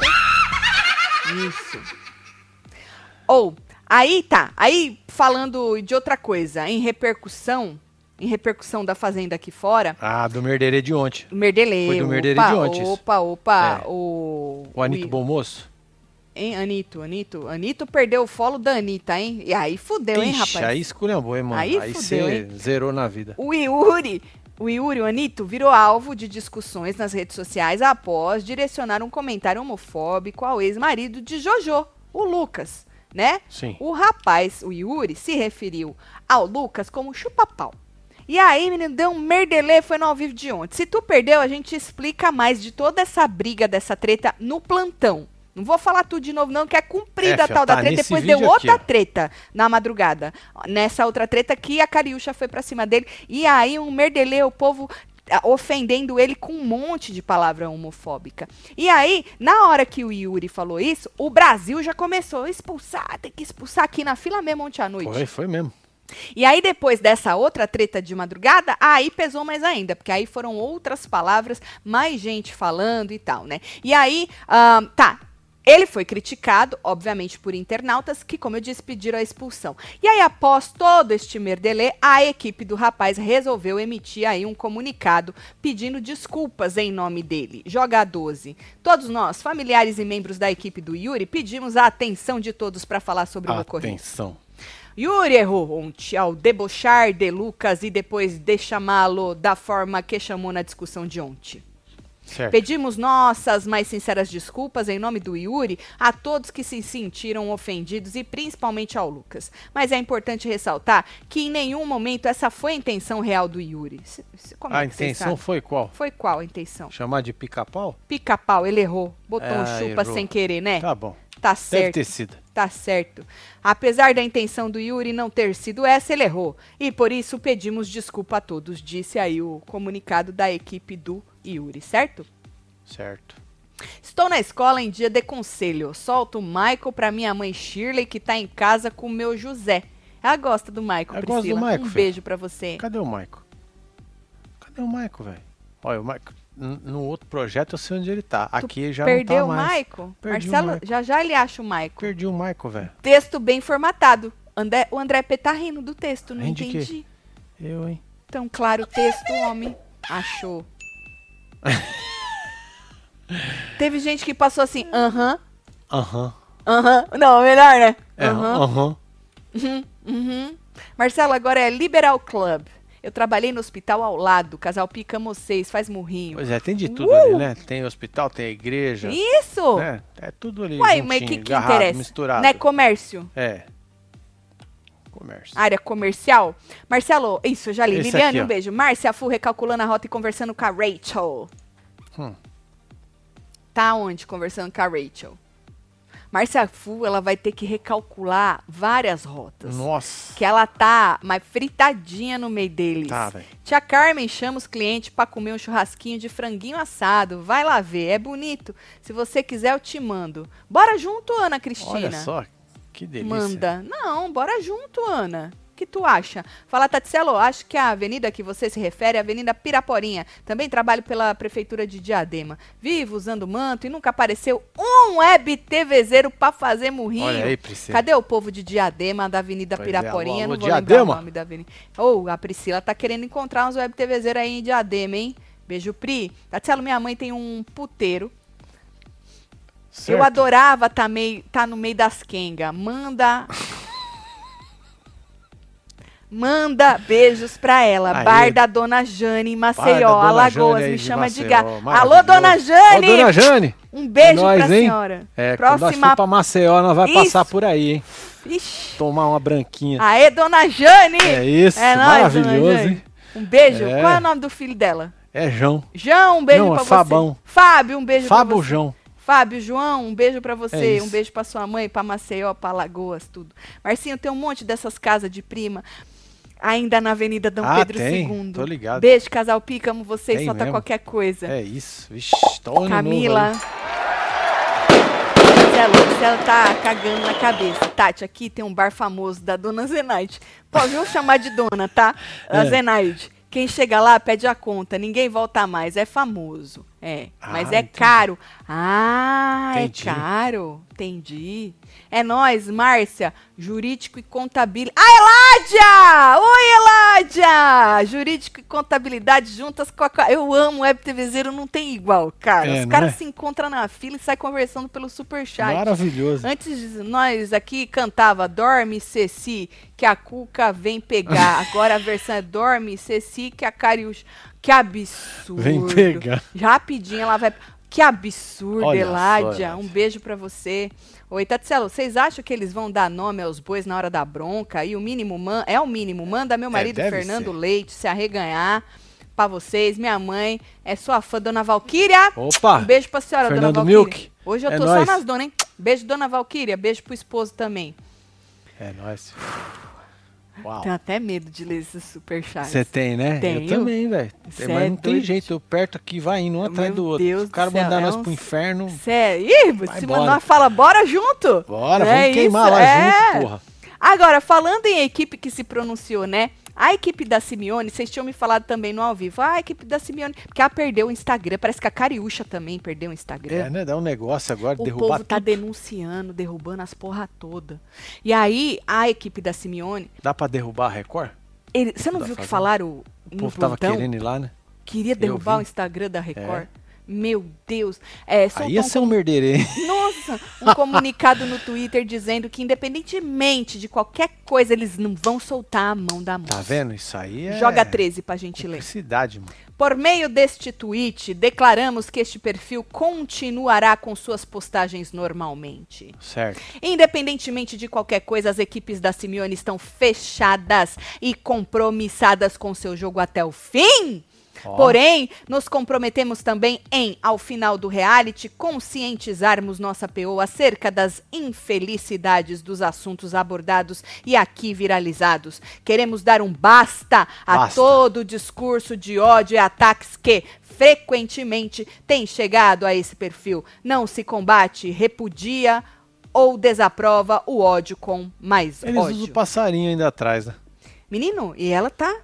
Isso. Ou, aí tá. Aí, falando de outra coisa, em repercussão, em repercussão da Fazenda aqui fora, Ah, do Merderê de ontem. o Merdelê. Foi do Merdelê de ontem. Opa, opa, É. o... O Anito Bom Moço? Hein, Anito, Anito? Anito perdeu o follow da Anitta, hein? E aí fudeu, hein, Ixi, rapaz? aí esculhambou, hein, mano? Aí Aí fudeu, você hein? zerou na vida. O Yuri, o Yuri, o Anito, virou alvo de discussões nas redes sociais após direcionar um comentário homofóbico ao ex-marido de Jojo, o Lucas, né? Sim. O rapaz, o Yuri, se referiu ao Lucas como chupa-pau. E aí, menino, deu um merdelê, foi no ao vivo de ontem. Se tu perdeu, a gente explica mais de toda essa briga, dessa treta no plantão. Não vou falar tudo de novo, não, que é cumprida É, a tal da tá treta. nesse Depois deu aqui, outra treta na madrugada. Nessa outra treta que a Cariúcha foi pra cima dele. E aí, um merdelê, o povo ofendendo ele com um monte de palavra homofóbica. E aí, na hora que o Yuri falou isso, o Brasil já começou a expulsar, tem que expulsar aqui na fila mesmo ontem à noite. Foi, foi mesmo. E aí, depois dessa outra treta de madrugada, aí pesou mais ainda, porque aí foram outras palavras, mais gente falando e tal, né? E aí, ahn, tá. Ele foi criticado, obviamente, por internautas que, como eu disse, pediram a expulsão. E aí, após todo este merdelê, a equipe do rapaz resolveu emitir aí um comunicado pedindo desculpas em nome dele. Joga 12. Todos nós, familiares e membros da equipe do Yuri, pedimos a atenção de todos para falar sobre o ocorrido. Atenção. Yuri errou ontem ao debochar de Lucas e depois de chamá-lo da forma que chamou na discussão de ontem. Certo. Pedimos nossas mais sinceras desculpas em nome do Yuri a todos que se sentiram ofendidos e principalmente ao Lucas. Mas é importante ressaltar que em nenhum momento essa foi a intenção real do Yuri. Como A é que vocês intenção foi qual? Foi qual a intenção? Chamar de pica-pau? Pica-pau, ele errou. Botou um Ah, chupa errou. sem querer, né? Tá bom. Tá Deve certo. ter sido. Tá certo. Apesar da intenção do Yuri não ter sido essa, ele errou. E por isso pedimos desculpa a todos, disse aí o comunicado da equipe do Yuri, certo? Certo. Estou na escola em dia de conselho. Solto o Michael pra minha mãe Shirley, que tá em casa com o meu José. Ela gosta do Michael, Eu gosto do Priscila. Michael, um filho. beijo pra você. Cadê o Maico? Cadê o Maico, velho? Olha, o Maico. n- No outro projeto eu sei onde ele tá. Aqui já Perdeu não o tá mais. Michael? Perdi o Marcelo, Michael. já já ele acha o Michael. Perdi o Maico, velho. Texto bem formatado. André, o André P tá rindo do texto, não Rende o entendi. Eu, hein? Tão claro o texto, homem. Achou. Teve gente que passou assim, aham, Aham. aham. Não, melhor, né? É, Aham. aham. Uhum, uhum. Marcelo, agora é Liberal Club. Eu trabalhei no hospital ao lado. Casal Pica vocês, faz murrinho. Pois é, tem de tudo Uh! ali, né? Tem hospital, tem a igreja. Isso! né? É tudo ali. Uai, mas que, que interessa? misturado. Né? Comércio. É. Comércio. Área comercial. Marcelo, isso, eu já li. Esse Liliane, aqui, um beijo. Márcia Fu recalculando a rota e conversando com a Rachel. Hum. Tá onde conversando com a Rachel? Márcia Fu, ela vai ter que recalcular várias rotas. Nossa. Que ela tá mais fritadinha no meio deles. Tá. Tia Carmen chama os clientes pra comer um churrasquinho de franguinho assado. Vai lá ver, é bonito. Se você quiser, eu te mando. Bora junto, Ana Cristina. Olha só. Que delícia. Manda. Não, bora junto, Ana. O que tu acha? Fala, Tatselo, acho que a avenida que você se refere é a Avenida Piraporinha. Também trabalho pela Prefeitura de Diadema. Vivo usando manto e nunca apareceu um web TVzeiro pra fazer murrinho. Olha aí, Priscila. Cadê o povo de Diadema, da Avenida Pois é, Piraporinha? alô, Não alô, vou lembrar Diadema? o nome da avenida. Ou a Priscila tá querendo encontrar uns web TVzeiro aí em Diadema, hein? Beijo, Pri. Tatselo, minha mãe tem um puteiro Certo. eu adorava tá, mei, tá no meio das quenga. Manda. Manda beijos pra ela. Aê. Bar da Dona Jane em Maceió, Alagoas. Jane me de chama de Maceió, gato. Alô. Dona Ô, Jane! Dona Jane! Um beijo nós, pra hein? senhora. É, quando nós Próxima. for pra Maceió, nós vai Isso. passar por aí, hein? Ixi. Tomar uma branquinha. Aê, Dona Jane! É isso, É maravilhoso, hein? Um beijo. É. Qual é o nome do filho dela? É João. João, um beijo Não, é pra Fabão. você. Fábio, um beijo Fábio pra você. João. Fábio, João, um beijo pra É você, isso. um beijo pra sua mãe, pra Maceió, pra Lagoas, tudo. Marcinho, tem um monte dessas casas de prima ainda na Avenida Dom Ah, Pedro tem, II. tô ligado. Beijo, casal Pica, amo vocês, Tem solta mesmo. qualquer coisa. É isso. Vixe, ano Camila. Marcelo, Marcelo tá cagando na cabeça. Tati, aqui tem um bar famoso da Dona Zenaide. Pode eu chamar de dona, tá? A É. Zenaide. Quem chega lá pede a conta, ninguém volta mais. É famoso. É. Ah, Mas é entendi. caro. Ah, Entendi. é caro. Entendi. É nós, Márcia, jurídico e contabilidade. Ah, Eládia! Oi, Eládia! Jurídico e contabilidade juntas com a. Eu amo Web TVzeiro, não tem igual, cara. É, Os caras é? se encontram na fila e saem conversando pelo superchat. Maravilhoso. Antes nós aqui cantava Dorme Ceci, que a Cuca vem pegar. Agora a versão é Dorme Ceci, que a Cariúcha. Que absurdo. Vem pegar. Rapidinho ela vai. Que absurdo, Olha só, Eládia. Eládia. Um beijo pra você. Oi, Tatselo, vocês acham que eles vão dar nome aos bois na hora da bronca? E o mínimo man é o mínimo. Manda meu marido deve Fernando ser. Leite se arreganhar pra vocês. Minha mãe é sua fã, Dona Valquíria. Opa! Um beijo pra senhora, Fernando Dona Valquíria. Milk. Hoje eu É tô só nóis. nas donas, hein? Beijo, Dona Valquíria. Beijo pro esposo também. É nóis. Uau. Tenho até medo de ler esses superchats. Você tem, né? Tenho. Eu também, velho. Mas não tem jeito. Eu perto aqui, vai indo um atrás do outro. Deus o cara mandar é nós uns- pro inferno. Sério? Ih, Vai se mandar fala, bora junto. Bora, É vamos queimar isso, lá é. junto, porra. Agora, falando em equipe que se pronunciou, né? A equipe da Simeone, vocês tinham me falado também no ao vivo. Ah, a equipe da Simeone, porque ela perdeu o Instagram. Parece que a Cariúcha também perdeu o Instagram. É, né? Dá um negócio agora, O derrubar povo tá tudo. denunciando, derrubando as porra toda. E aí, a equipe da Simeone, Dá pra derrubar a Record? ele- você não viu que Fazenda. falaram O povo tava plantão? querendo ir lá, né? Queria derrubar o Instagram da Record. Meu Deus. É, Aí ia ser um merdeiro, Nossa, um comunicado no Twitter dizendo que independentemente de qualquer coisa, eles não vão soltar a mão da moça. Tá vendo? Isso aí é... Joga 13 pra gente ler. mano. Por meio deste tweet, declaramos que este perfil continuará com suas postagens normalmente. Certo. Independentemente de qualquer coisa, as equipes da Simeone estão fechadas e compromissadas com seu jogo até o fim. Oh. Porém, nos comprometemos também em, ao final do reality, conscientizarmos nossa PO acerca das infelicidades dos assuntos abordados e aqui viralizados. Queremos dar um basta, a basta. todo o discurso de ódio e ataques que frequentemente tem chegado a esse perfil. Não se combate, repudia ou desaprova o ódio com mais Eles ódio. Eles usam o passarinho ainda atrás, né? Menino, e ela tá?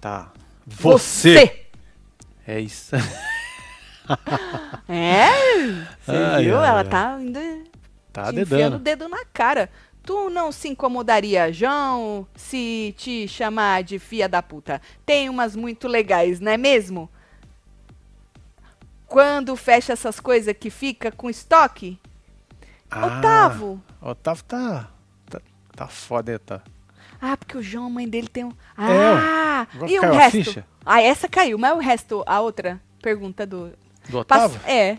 Tá. Você. Você. É isso. é? Você ai, viu? Ai, Ela ai. tá ainda tá enfiando o dedo na cara. Tu não se incomodaria, João, se te chamar de fia da puta? Tem umas muito legais, não é mesmo? Quando fecha essas coisas que fica com estoque? Ah, Otávio. Otávio tá, tá, tá foda, tá. Ah, porque o João, a mãe dele tem um. Ah! É, e o resto? Ah, essa caiu, mas o resto, a outra pergunta do. Do Otávio? É.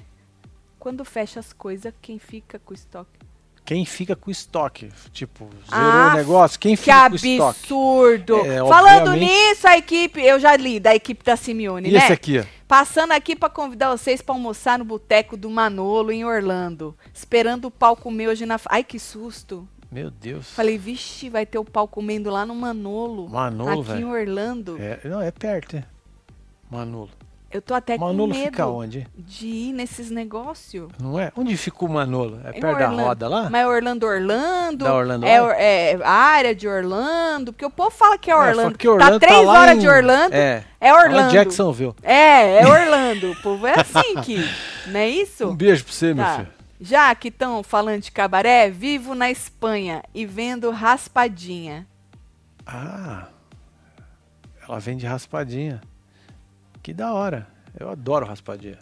Quando fecha as coisas, quem fica com o estoque? Quem fica com o estoque? Tipo, zerou ah, o negócio? Quem fica com o estoque? Que absurdo! É, Falando obviamente... nisso, a equipe, eu já li da equipe da Simeone, e né? esse aqui, ó. Passando aqui para convidar vocês para almoçar no boteco do Manolo em Orlando. Esperando o palco meu hoje na. Ai, que susto! Meu Deus. Falei, vixe, vai ter o pau comendo lá no Manolo. Manolo, Aqui em Orlando. É, não, é perto, é. Manolo. Eu tô até Manolo com medo fica onde? de ir nesses negócios. Não é? Onde fica o Manolo? É perto da roda lá? Mas é Orlando, Orlando. Da Orlando é, é, a área de Orlando. Porque o povo fala que é, é Orlando. que Orlando tá três tá horas em... de Orlando. É. É Orlando. Jacksonville. É, é Orlando. o povo é assim que. Não é isso? Um beijo pra você, tá. meu filho. Já que estão falando de cabaré, vivo na Espanha e vendo raspadinha. Ah, ela vende raspadinha. Que da hora. Eu adoro raspadinha.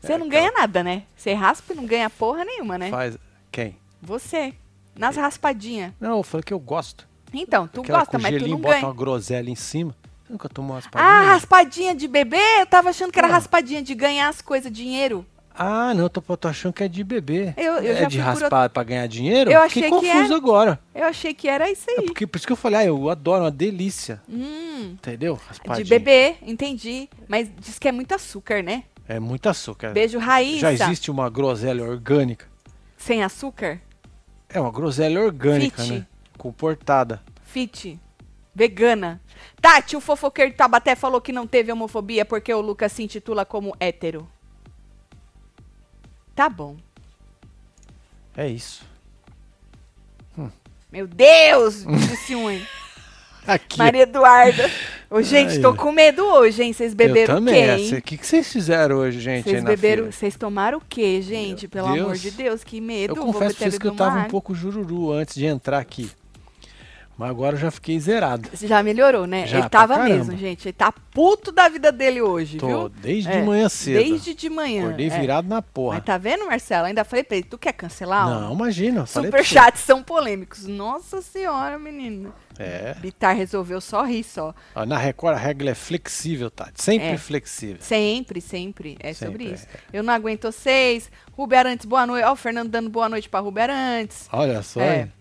Você é, não ganha nada, né? Você raspa e não ganha porra nenhuma, né? Faz. Quem? Você. Nas raspadinhas. Não, eu falei que eu gosto. Então, tu Aquela gosta, mas tu não bota ganha. uma groselha em cima. Nunca tomou raspadinha. Ah, raspadinha de bebê? Eu tava achando que era ah. raspadinha de ganhar as coisas, dinheiro. Ah, não, tô, tô achando que é de bebê. Eu, eu é de raspar pra ganhar dinheiro? Eu achei Fiquei que confuso era. agora. Eu achei que era isso aí. É porque, por isso que eu falei, ah, eu adoro, uma delícia. Hum, Entendeu? Raspadinha. De bebê, entendi. Mas diz que é muito açúcar, né? É muito açúcar. Beijo raiz. Já existe uma groselha orgânica. Sem açúcar? É uma groselha orgânica, Fit. né? Comportada. Fit. Vegana. Tati, o fofoqueiro de Tabaté falou que não teve homofobia porque o Lucas se intitula como hétero. Tá bom. É isso. Hum. Meu Deus! Disse um? Aqui. Maria Eduarda. Ô, gente, Ai. tô com medo hoje, hein? Vocês beberam o quê? O que, que vocês fizeram hoje, gente? Vocês beberam. Vocês tomaram o quê, gente? Meu Pelo Deus. amor de Deus, que medo. Eu confesso pra vocês que eu tava um pouco jururu antes de entrar aqui. Mas agora eu já fiquei zerado. Já melhorou, né? Já, ele tava mesmo, gente. Ele tá puto da vida dele hoje, Tô, viu? desde é, de manhã cedo. Desde de manhã. Acordei é. virado na porra. Mas tá vendo, Marcelo? Ainda falei pra ele, tu quer cancelar? Não, imagina. Superchats são polêmicos. Nossa senhora, menina. É. Bitar resolveu só rir só. Na Record a regra é flexível, tá? Sempre é. flexível. Sempre, sempre. É sempre, sobre isso. É. Eu não aguento vocês. Rubi Arantes, boa noite. Ó, o Fernando dando boa noite pra Rubi Arantes. Olha só, é. hein?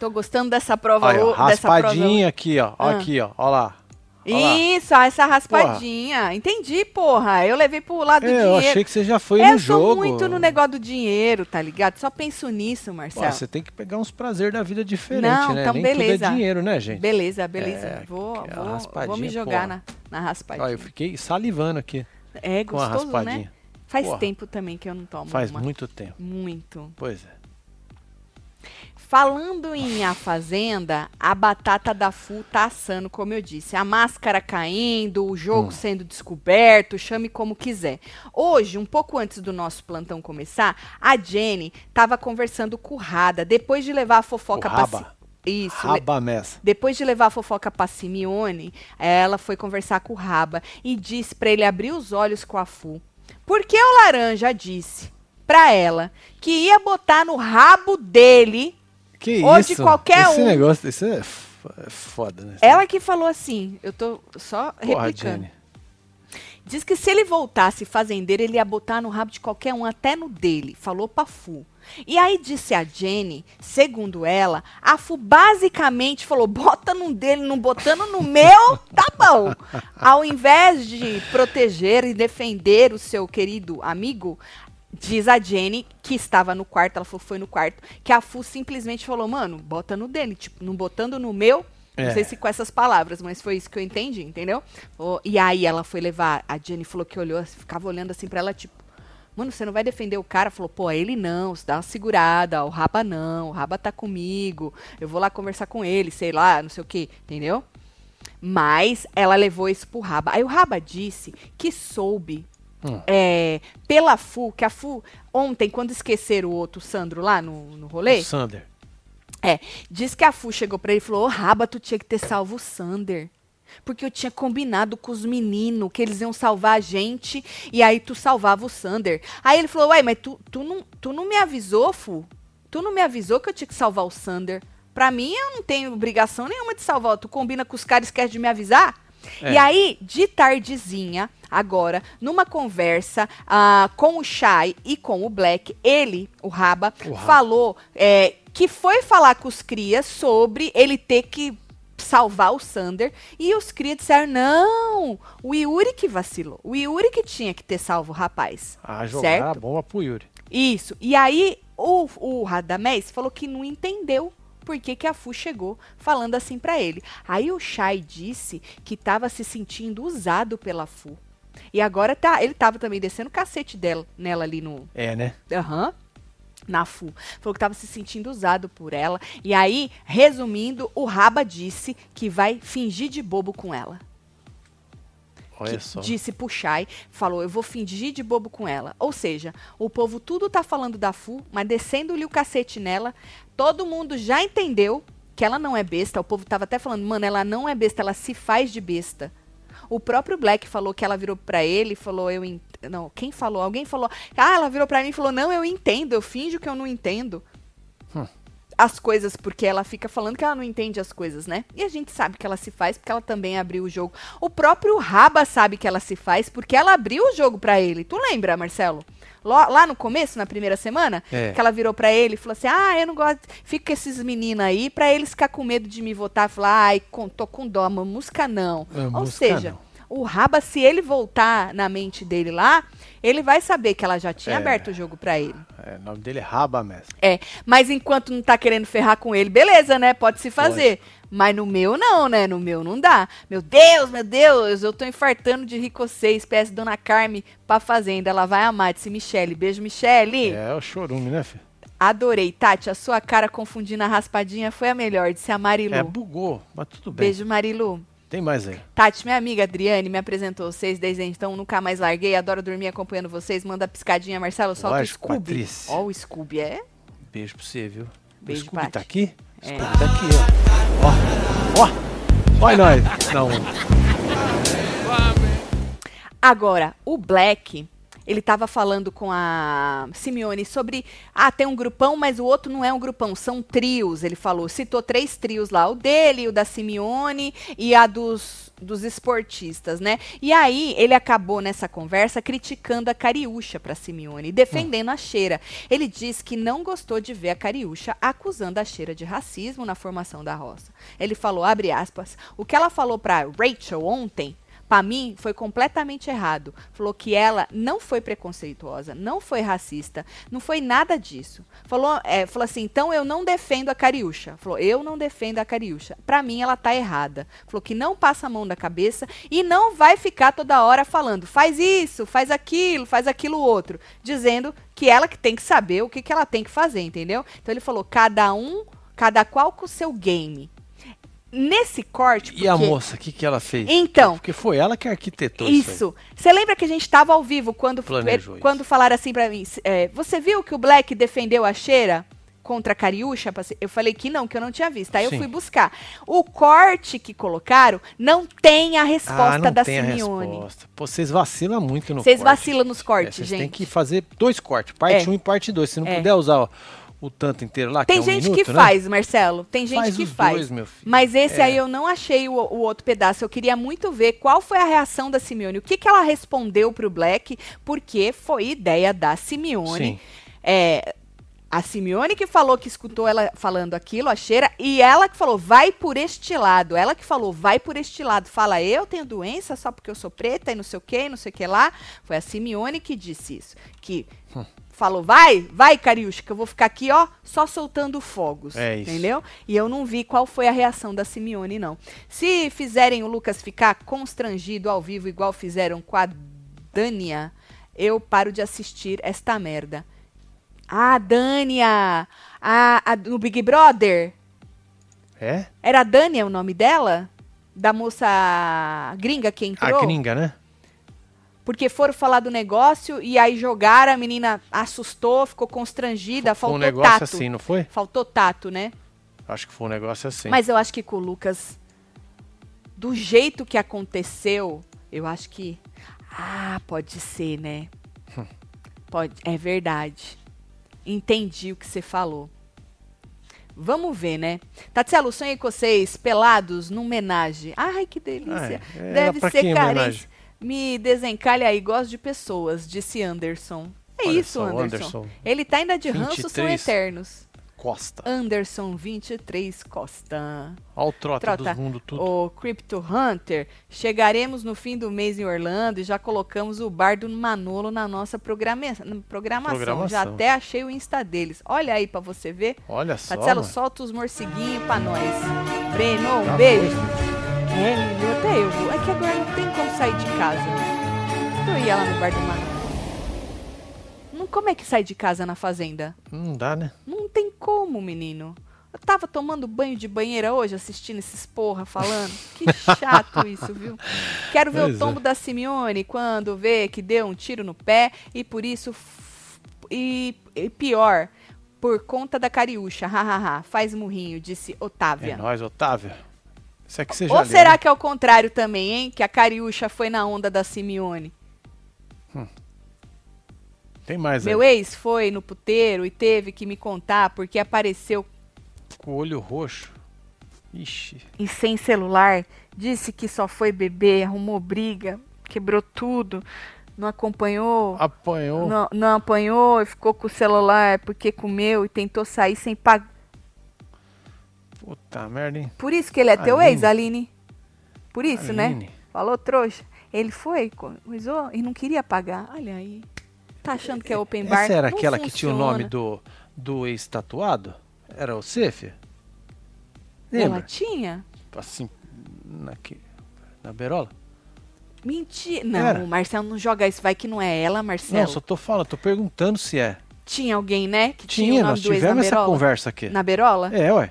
Tô gostando dessa prova. Olha, ó, raspadinha aqui, ó. ah. Aqui, ó. Ó lá. Isso, essa raspadinha. Porra. Entendi, porra. Eu levei pro lado do é, dinheiro. Eu achei que você já foi eu no jogo. Eu sou muito no negócio do dinheiro, tá ligado? Só penso nisso, Marcelo. Pô, você tem que pegar uns prazer da vida diferente, Não, né? Então Nem beleza. tudo é dinheiro, né, gente? Beleza, beleza. É, vou, vou, vou me jogar na, na raspadinha. Ó, eu fiquei salivando aqui. É gostoso, né? Faz porra. tempo também que eu não tomo Faz uma. muito tempo. Muito. Pois é. Falando em A Fazenda, a batata da Fu tá assando, como eu disse. A máscara caindo, o jogo hum. sendo descoberto, chame como quiser. Hoje, um pouco antes do nosso plantão começar, a Jenny tava conversando com o Rada, depois de levar a fofoca para Isso. Raba Messa. Depois de levar a fofoca pra Simeone, ela foi conversar com o Raba e disse pra ele abrir os olhos com a Fu. Porque o Laranja disse pra ela que ia botar no rabo dele Que Ou isso? de qualquer Esse um. negócio, isso é é foda, né? Ela que falou assim, eu tô só Porra, replicando. Jenny. Diz que se ele voltasse fazendeiro, ele ia botar no rabo de qualquer um, até no dele. Falou pra Fu. E aí disse a Jenny, segundo ela, a Fu basicamente falou: bota no dele, não botando no meu, tá bom. Ao invés de proteger e defender o seu querido amigo, diz a Jenny, que estava no quarto, ela falou, foi no quarto, que a Fu simplesmente falou: mano, bota no dele, tipo, não botando no meu. Não É. sei se com essas palavras, mas foi isso que eu entendi, entendeu? Ô, e aí ela foi levar, a Jenny falou que olhou, ficava olhando assim pra ela, tipo, mano, você não vai defender o cara? Falou, pô, ele não, você dá uma segurada, o Raba não, o Raba tá comigo, eu vou lá conversar com ele, sei lá, não sei o que, entendeu? Mas ela levou isso pro Raba. Aí o Raba disse que soube Hum. é, pela Fu, que a Fu, ontem, quando esqueceram o outro Sandro lá no, no rolê, O Sander. é, diz que a Fu chegou pra ele e falou: Ô, Raba, tu tinha que ter salvo o Sander. Porque eu tinha combinado com os meninos que eles iam salvar a gente e aí tu salvava o Sander. Aí ele falou: Ué, mas tu, tu, não, tu não me avisou, Fu? Tu não me avisou que eu tinha que salvar o Sander? Pra mim, eu não tenho obrigação nenhuma de salvar. Tu combina com os caras e esquece de me avisar? É. E aí, de tardezinha, agora, numa conversa ah, com o Shai e com o Black, ele, o Raba, O Raba. falou é, que foi falar com os crias sobre ele ter que salvar o Sander. E os crias disseram: não, o Yuri que vacilou. O Yuri que tinha que ter salvo o rapaz. Ah, jogar Certo? a bomba pro Yuri. Isso. E aí, o, o Radamés falou que não entendeu por que, que a Fu chegou falando assim pra ele. Aí o Shai disse que tava se sentindo usado pela Fu. E agora tá, ele tava também descendo o cacete dela, nela ali no, É, né? Aham. Na FU. Falou que estava se sentindo usado por ela. E aí, resumindo, o Raba disse que vai fingir de bobo com ela. Olha que só. disse Shai, falou, eu vou fingir de bobo com ela. Ou seja, o povo tudo tá falando da Fu, mas descendo-lhe o cacete nela, todo mundo já entendeu que ela não é besta. O povo tava até falando, mano, ela não é besta, ela se faz de besta. O próprio Black falou que ela virou pra ele e falou, eu ent... não, quem falou? Alguém falou, ah, ela virou pra mim e falou, não, eu entendo, eu finjo que eu não entendo. Hum. As coisas, porque ela fica falando que ela não entende as coisas, né? E a gente sabe que ela se faz porque ela também abriu o jogo. O próprio Raba sabe que ela se faz porque ela abriu o jogo pra ele. Tu lembra, Marcelo? Lá, no começo, na primeira semana, É. que ela virou pra ele e falou assim: Ah, eu não gosto. Fica com esses meninos aí pra eles ficar com medo de me votar. Falar, ai, com- tô com dó, mas música não. É, Ou música seja, não. O Raba, se ele voltar na mente dele lá, ele vai saber que ela já tinha É. aberto o jogo pra ele. É, o nome dele é Raba mesmo. É, mas enquanto não tá querendo ferrar com ele, beleza, né? Pode se fazer. Mas no meu não, né? No meu não dá. Meu Deus, meu Deus, eu tô infartando de ricocê, espécie Dona Carme pra fazenda. Ela vai amar, disse Michele. Beijo, Michele. É o chorume, né, filho? Adorei. Tati, a sua cara confundindo a raspadinha foi a melhor, disse a Marilu. É, bugou, mas tudo bem. Beijo, Marilu. Tem mais aí. Tati, minha amiga Adriane, me apresentou vocês desde então, nunca mais larguei, adoro dormir acompanhando vocês. Manda piscadinha, Marcelo, solta Lógico, o Scooby. Patrícia. Ó, o Scooby é Beijo pra você, viu? Beijo, o Scooby Paty. tá aqui? O É. Scooby tá aqui, ó. Ó, ó. Olha nós. Não, Agora, o Black, ele tava falando com a Simeone sobre. Ah, tem um grupão, mas o outro não é um grupão, são trios. Ele falou, citou três trios lá: o dele, o da Simeone e a dos, dos esportistas, né? E aí, ele acabou nessa conversa criticando a Cariúcha pra Simeone, defendendo a Cheira. Ele disse que não gostou de ver a Cariúcha acusando a Cheira de racismo na formação da roça. Ele falou, abre aspas, o que ela falou pra Rachel ontem Pra mim, foi completamente errado. Falou que ela não foi preconceituosa, não foi racista, não foi nada disso. Falou, é, falou assim, então eu não defendo a Cariúcha. Falou, eu não defendo a Cariúcha. Pra mim, ela tá errada. Falou que não passa a mão da cabeça e não vai ficar toda hora falando, faz isso, faz aquilo, faz aquilo outro. Dizendo que ela que tem que saber o que, que ela tem que fazer, entendeu? Então ele falou, cada um, cada qual com o seu game. Nesse corte, E a porque- moça, o que, que ela fez? Então. Porque foi ela que arquitetou isso. isso. Você lembra que a gente estava ao vivo quando, Planejou quando falaram assim pra mim? é, você viu que o Black defendeu a Cheira? contra a Cariúcha? Eu falei que não, que eu não tinha visto. Aí Sim. eu fui buscar. O corte que colocaram não tem a resposta ah, não da tem Simeone. A resposta. Pô, vocês vacilam muito no Vocês vacilam nos É, cortes, vocês gente. têm que fazer dois cortes, parte É. 1 um e parte 2. Se não É. puder usar ó, o tanto inteiro lá, Tem que é um gente minuto, que né? faz, Marcelo. Tem gente Faz que faz. dois. Mas esse É. aí eu não achei o, o outro pedaço. Eu queria muito ver qual foi a reação da Simeone. O que, que ela respondeu pro Black, porque foi ideia da Simeone. Sim. É, a Simeone que falou que escutou ela falando aquilo, a cheira, e ela que falou, vai por este lado. Ela que falou, vai por este lado. Fala, eu tenho doença só porque eu sou preta e não sei o que, não sei o que lá. Foi a Simeone que disse isso. Que. Falou, vai, vai, Cariúcha, que eu vou ficar aqui, ó, só soltando fogos. É isso. Entendeu? E eu não vi qual foi a reação da Simeone, não. Se fizerem o Lucas ficar constrangido ao vivo, igual fizeram com a Dânia, eu paro de assistir esta merda. Ah, Dânia! A, a, no Big Brother? É? Era a Dânia o nome dela? Da moça gringa que entrou? A gringa, né? Porque foram falar do negócio e aí jogaram, a menina assustou, ficou constrangida, Foi um faltou negócio tato. assim, não foi? Faltou tato, né? Acho que foi um negócio assim. Mas eu acho que com o Lucas, do jeito que aconteceu, eu acho que. Ah, pode ser, né? Hum. Pode, é verdade. Entendi o que você falou. Vamos ver, né? Tatielo, sonhei com vocês pelados num homenagem. Ai, que delícia. Ah, é. Era Deve ser quem carente. Me desencalha aí, gosto de pessoas, disse Anderson. É Olha isso, só, Anderson. Anderson. Ele tá ainda de ranço, são 23. eternos. Costa. Anderson 23 Costa. Olha o trota, Trota, dos mundos tudo. O Crypto Hunter, chegaremos no fim do mês em Orlando e já colocamos o bar do Manolo na nossa programa programação. Programação. Já até achei o Insta deles. Olha aí pra você ver. Olha só, mano. solta os morceguinhos pra nós. Breno, um Já beijo. É, menino, até eu vou. É que agora não tem como sair de casa. Eu ia lá no bar do Manolo. Não, como é que sai de casa na fazenda? Não dá, né? Não tem como, menino. Eu tava tomando banho de banheira hoje, assistindo esses porra falando. Que chato isso, viu? Quero ver Pois o é. tombo da Simeone quando vê que deu um tiro no pé e por isso. E, e pior, por conta da cariúcha. Hahaha. Faz murrinho, disse Otávia. É nóis, Otávio. Isso aqui você já Ou leu, será né? que é o contrário também, hein? Que a cariúcha foi na onda da Simeone? Tem mais Meu aí. ex foi no puteiro e teve que me contar porque apareceu Com o olho roxo. Ixi. e sem celular, disse que só foi beber, arrumou briga, quebrou tudo, não acompanhou, Apanhou. não, não apanhou e ficou com o celular porque comeu e tentou sair sem pagar. Puta merda, hein? Por isso que ele é teu Aline. ex, Aline? Por isso, né? Aline. Falou trouxa. Ele foi, coisou e não queria pagar. Olha aí. Tá achando que é open bar? Essa era Não aquela que tinha o funciona. nome do, do ex-tatuado? Era o Cefia? Ela tinha? Assim, na, na berola? Mentira. Não, Era. Marcelo não joga isso. Vai que não é ela, Marcelo. Não, só tô falando, tô perguntando se é. Tinha alguém, né? Que tinha, Tinha, nós tivemos essa conversa aqui. Na berola? É, ué.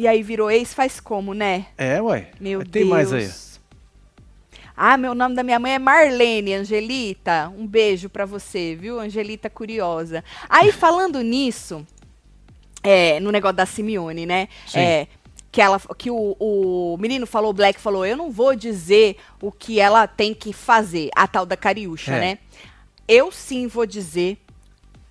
E aí virou ex, faz como, né? É, ué. Meu Tem Deus. mais aí. Ah, meu nome da minha mãe é Marlene, Angelita. Um beijo pra você, viu? Angelita curiosa. Aí, falando nisso, é, no negócio da Simeone, né? Sim. É, que ela, que o, o menino falou, o Black falou, eu não vou dizer o que ela tem que fazer, a tal da Cariúcha, É. né? Eu sim vou dizer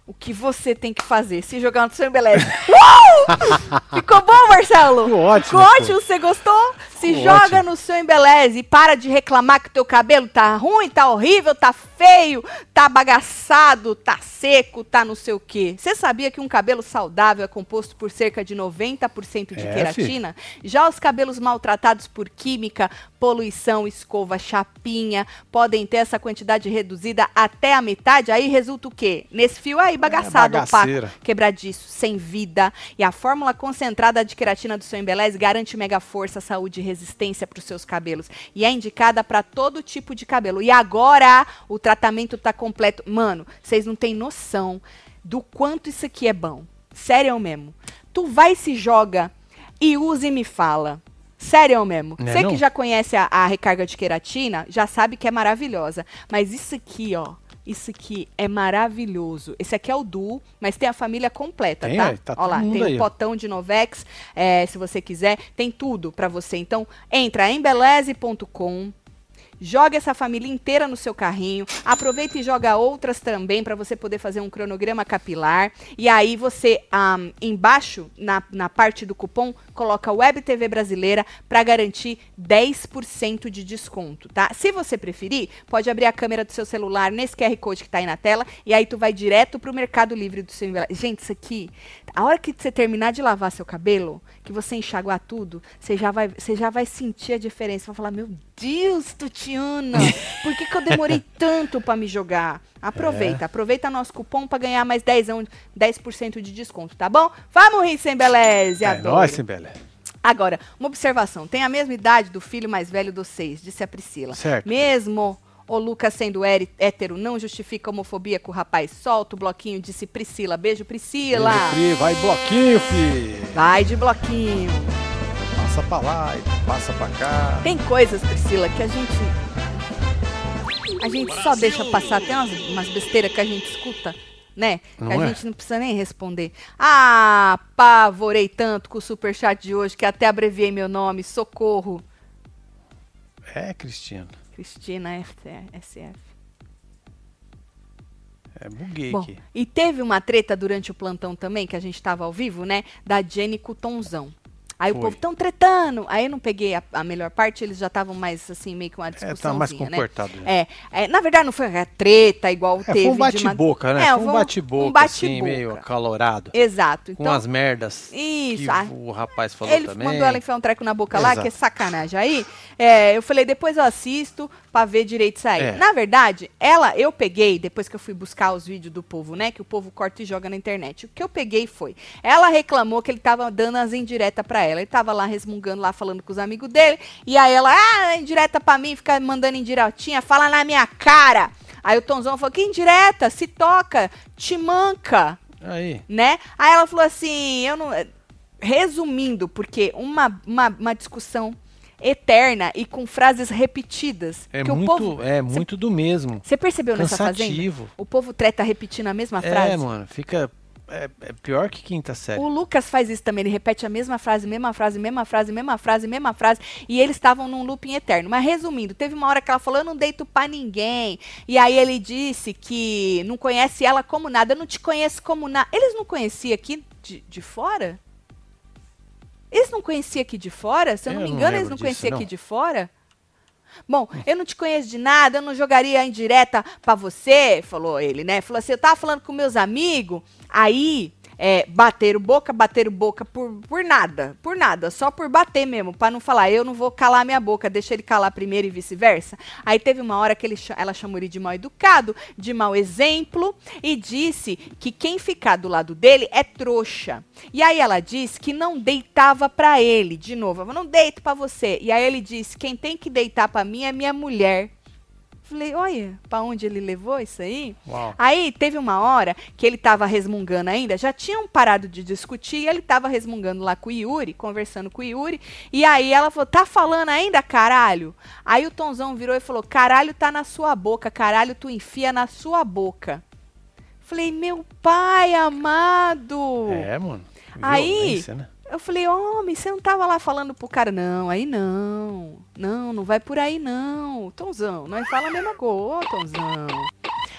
o que você tem que fazer. Se jogar no seu embeleze. Uau! Ficou bom, Marcelo? Ficou ótimo, Ficou ótimo, você gostou? Se Ficou joga ótimo. no seu embeleze e para de reclamar que o teu cabelo tá ruim, tá horrível, tá feio, tá bagaçado, tá seco, tá não sei o quê. Você sabia que um cabelo saudável é composto por cerca de 90% de É, queratina? Já os cabelos maltratados por química, poluição, escova, chapinha, podem ter essa quantidade reduzida até a metade. Aí resulta o quê? Nesse fio aí, bagaçado, opaco, bagaceira. quebradiço, sem vida. E a fórmula concentrada de queratina do seu Embeleze garante mega força, saúde e resistência para os seus cabelos. E é indicada para todo tipo de cabelo. E agora o tratamento tá completo. Mano, vocês não têm noção do quanto isso aqui é bom. Sério mesmo. Tu vai se joga e usa e me fala. Sério mesmo. Né Você não? que já conhece a, a recarga de queratina, já sabe que é maravilhosa. Mas isso aqui, ó. Isso aqui é maravilhoso. Esse aqui é o duo, mas tem a família completa, Tem, tá? aí, tá Ó lá, tem aí, o ó. potão de Novex, é, se você quiser, tem tudo pra você. Então, entra em beleze.com, Joga essa família inteira no seu carrinho. Aproveita e joga outras também para você poder fazer um cronograma capilar. E aí você, ahm, embaixo, na, na parte do cupom, coloca Web TV Brasileira para garantir 10% de desconto, tá? Se você preferir, pode abrir a câmera do seu celular nesse QR Code que tá aí na tela e aí tu vai direto pro Mercado Livre do seu. Gente, isso aqui, a hora que você terminar de lavar seu cabelo, que você enxaguar tudo, você já vai, você já vai sentir a diferença. Vai falar, meu Deus, Tutiana, por que, que eu demorei tanto para me jogar? Aproveita, aproveita nosso cupom para ganhar mais 10, 10% de desconto, tá bom? Vamos rir sem beleza, É adoro. nóis, Simbele. Agora, uma observação. Tem a mesma idade do filho mais velho dos seis, disse a Priscila. Certo. Mesmo o Lucas sendo hétero não justifica a homofobia com o rapaz. Solta o bloquinho, disse Priscila. Beijo, Priscila. Beijo, Pri. Vai bloquinho, fi. Vai de bloquinho. Passa pra lá e passa pra cá. Tem coisas, Priscila, que a gente. A gente só deixa passar. Tem umas, umas besteiras que a gente escuta, né? Que Não a é? gente não precisa nem responder. Ah, apavorei tanto com o superchat de hoje que até abreviei meu nome. Socorro. É, Cristina. Cristina SF. É, buguei Bom, aqui. e teve uma treta durante o plantão também, que a gente tava ao vivo, né? Da Jenny com o. Aí o Foi. povo tão tretando. Aí eu não peguei a, a melhor parte, eles já estavam mais assim, meio que uma É, discussão. tá mais né? comportado. já. É, é, na verdade não foi a treta igual É, teve. foi um bate-boca, né? É, foi um bate-boca, um assim, bate-boca. meio acalorado. Exato. Com Então, as merdas Isso, que ah, o rapaz falou ele também. mandou ela enfiar um treco na boca lá, Exato. que é sacanagem. Aí, é, eu falei, depois eu assisto pra ver direito aí. É. Na verdade, ela, eu peguei, depois que eu fui buscar os vídeos do povo, né, que o povo corta e joga na internet. O que eu peguei foi, ela reclamou que ele tava dando as indiretas pra ela. Ele tava lá resmungando, lá falando com os amigos dele. E aí ela, ah, indireta pra mim, fica mandando indiretinha, fala na minha cara. Aí o Tonzão falou, que indireta? Se toca, te manca Aí. né? Aí ela falou assim, eu não. Resumindo, porque uma, uma, uma discussão eterna e com frases repetidas. É que o muito, povo. é muito do mesmo. Você percebeu nessa fazenda? Cansativo. O povo treta repetindo a mesma frase. É, mano, fica. É, é pior que quinta série. O Lucas faz isso também, ele repete a mesma frase, mesma frase, mesma frase, mesma frase, mesma frase, e eles estavam num looping eterno. Mas resumindo, teve uma hora que ela falou: Eu não deito pra ninguém. E aí ele disse que não conhece ela como nada, eu não te conheço como nada. Eles não conheciam aqui de, de fora? Eles não conheciam aqui de fora? Se eu não Eu me não engano, eles lembro não conheciam aqui não. de fora? Bom, eu não te conheço de nada, eu não jogaria indireta pra você, falou ele, né? Falou assim, eu tava falando com meus amigos, aí é, bateram boca, bateram boca por, por nada, por nada, só por bater mesmo, pra não falar, eu não vou calar minha boca, deixa ele calar primeiro e vice-versa. Aí teve uma hora que ele, ela chamou ele de mal educado, de mau exemplo, e disse que quem ficar do lado dele é trouxa. E aí ela disse que não deitava pra ele, de novo, eu não deito pra você. E aí ele disse, quem tem que deitar pra mim é minha mulher. Falei, olha, pra onde ele levou isso aí? Uau. Aí teve uma hora que ele tava resmungando ainda, já tinham parado de discutir, e ele tava resmungando lá com o Yuri, conversando com o Yuri, e aí ela falou, tá falando ainda, caralho? Aí o Tonzão virou e falou, caralho tá na sua boca, caralho tu enfia na sua boca. Falei, meu pai amado! É, mano. Aí- né? Eu falei, homem, você não tava lá falando pro cara, não, aí não. Não, não vai por aí não. Tonzão, nós fala a mesma coisa, ô Tonzão.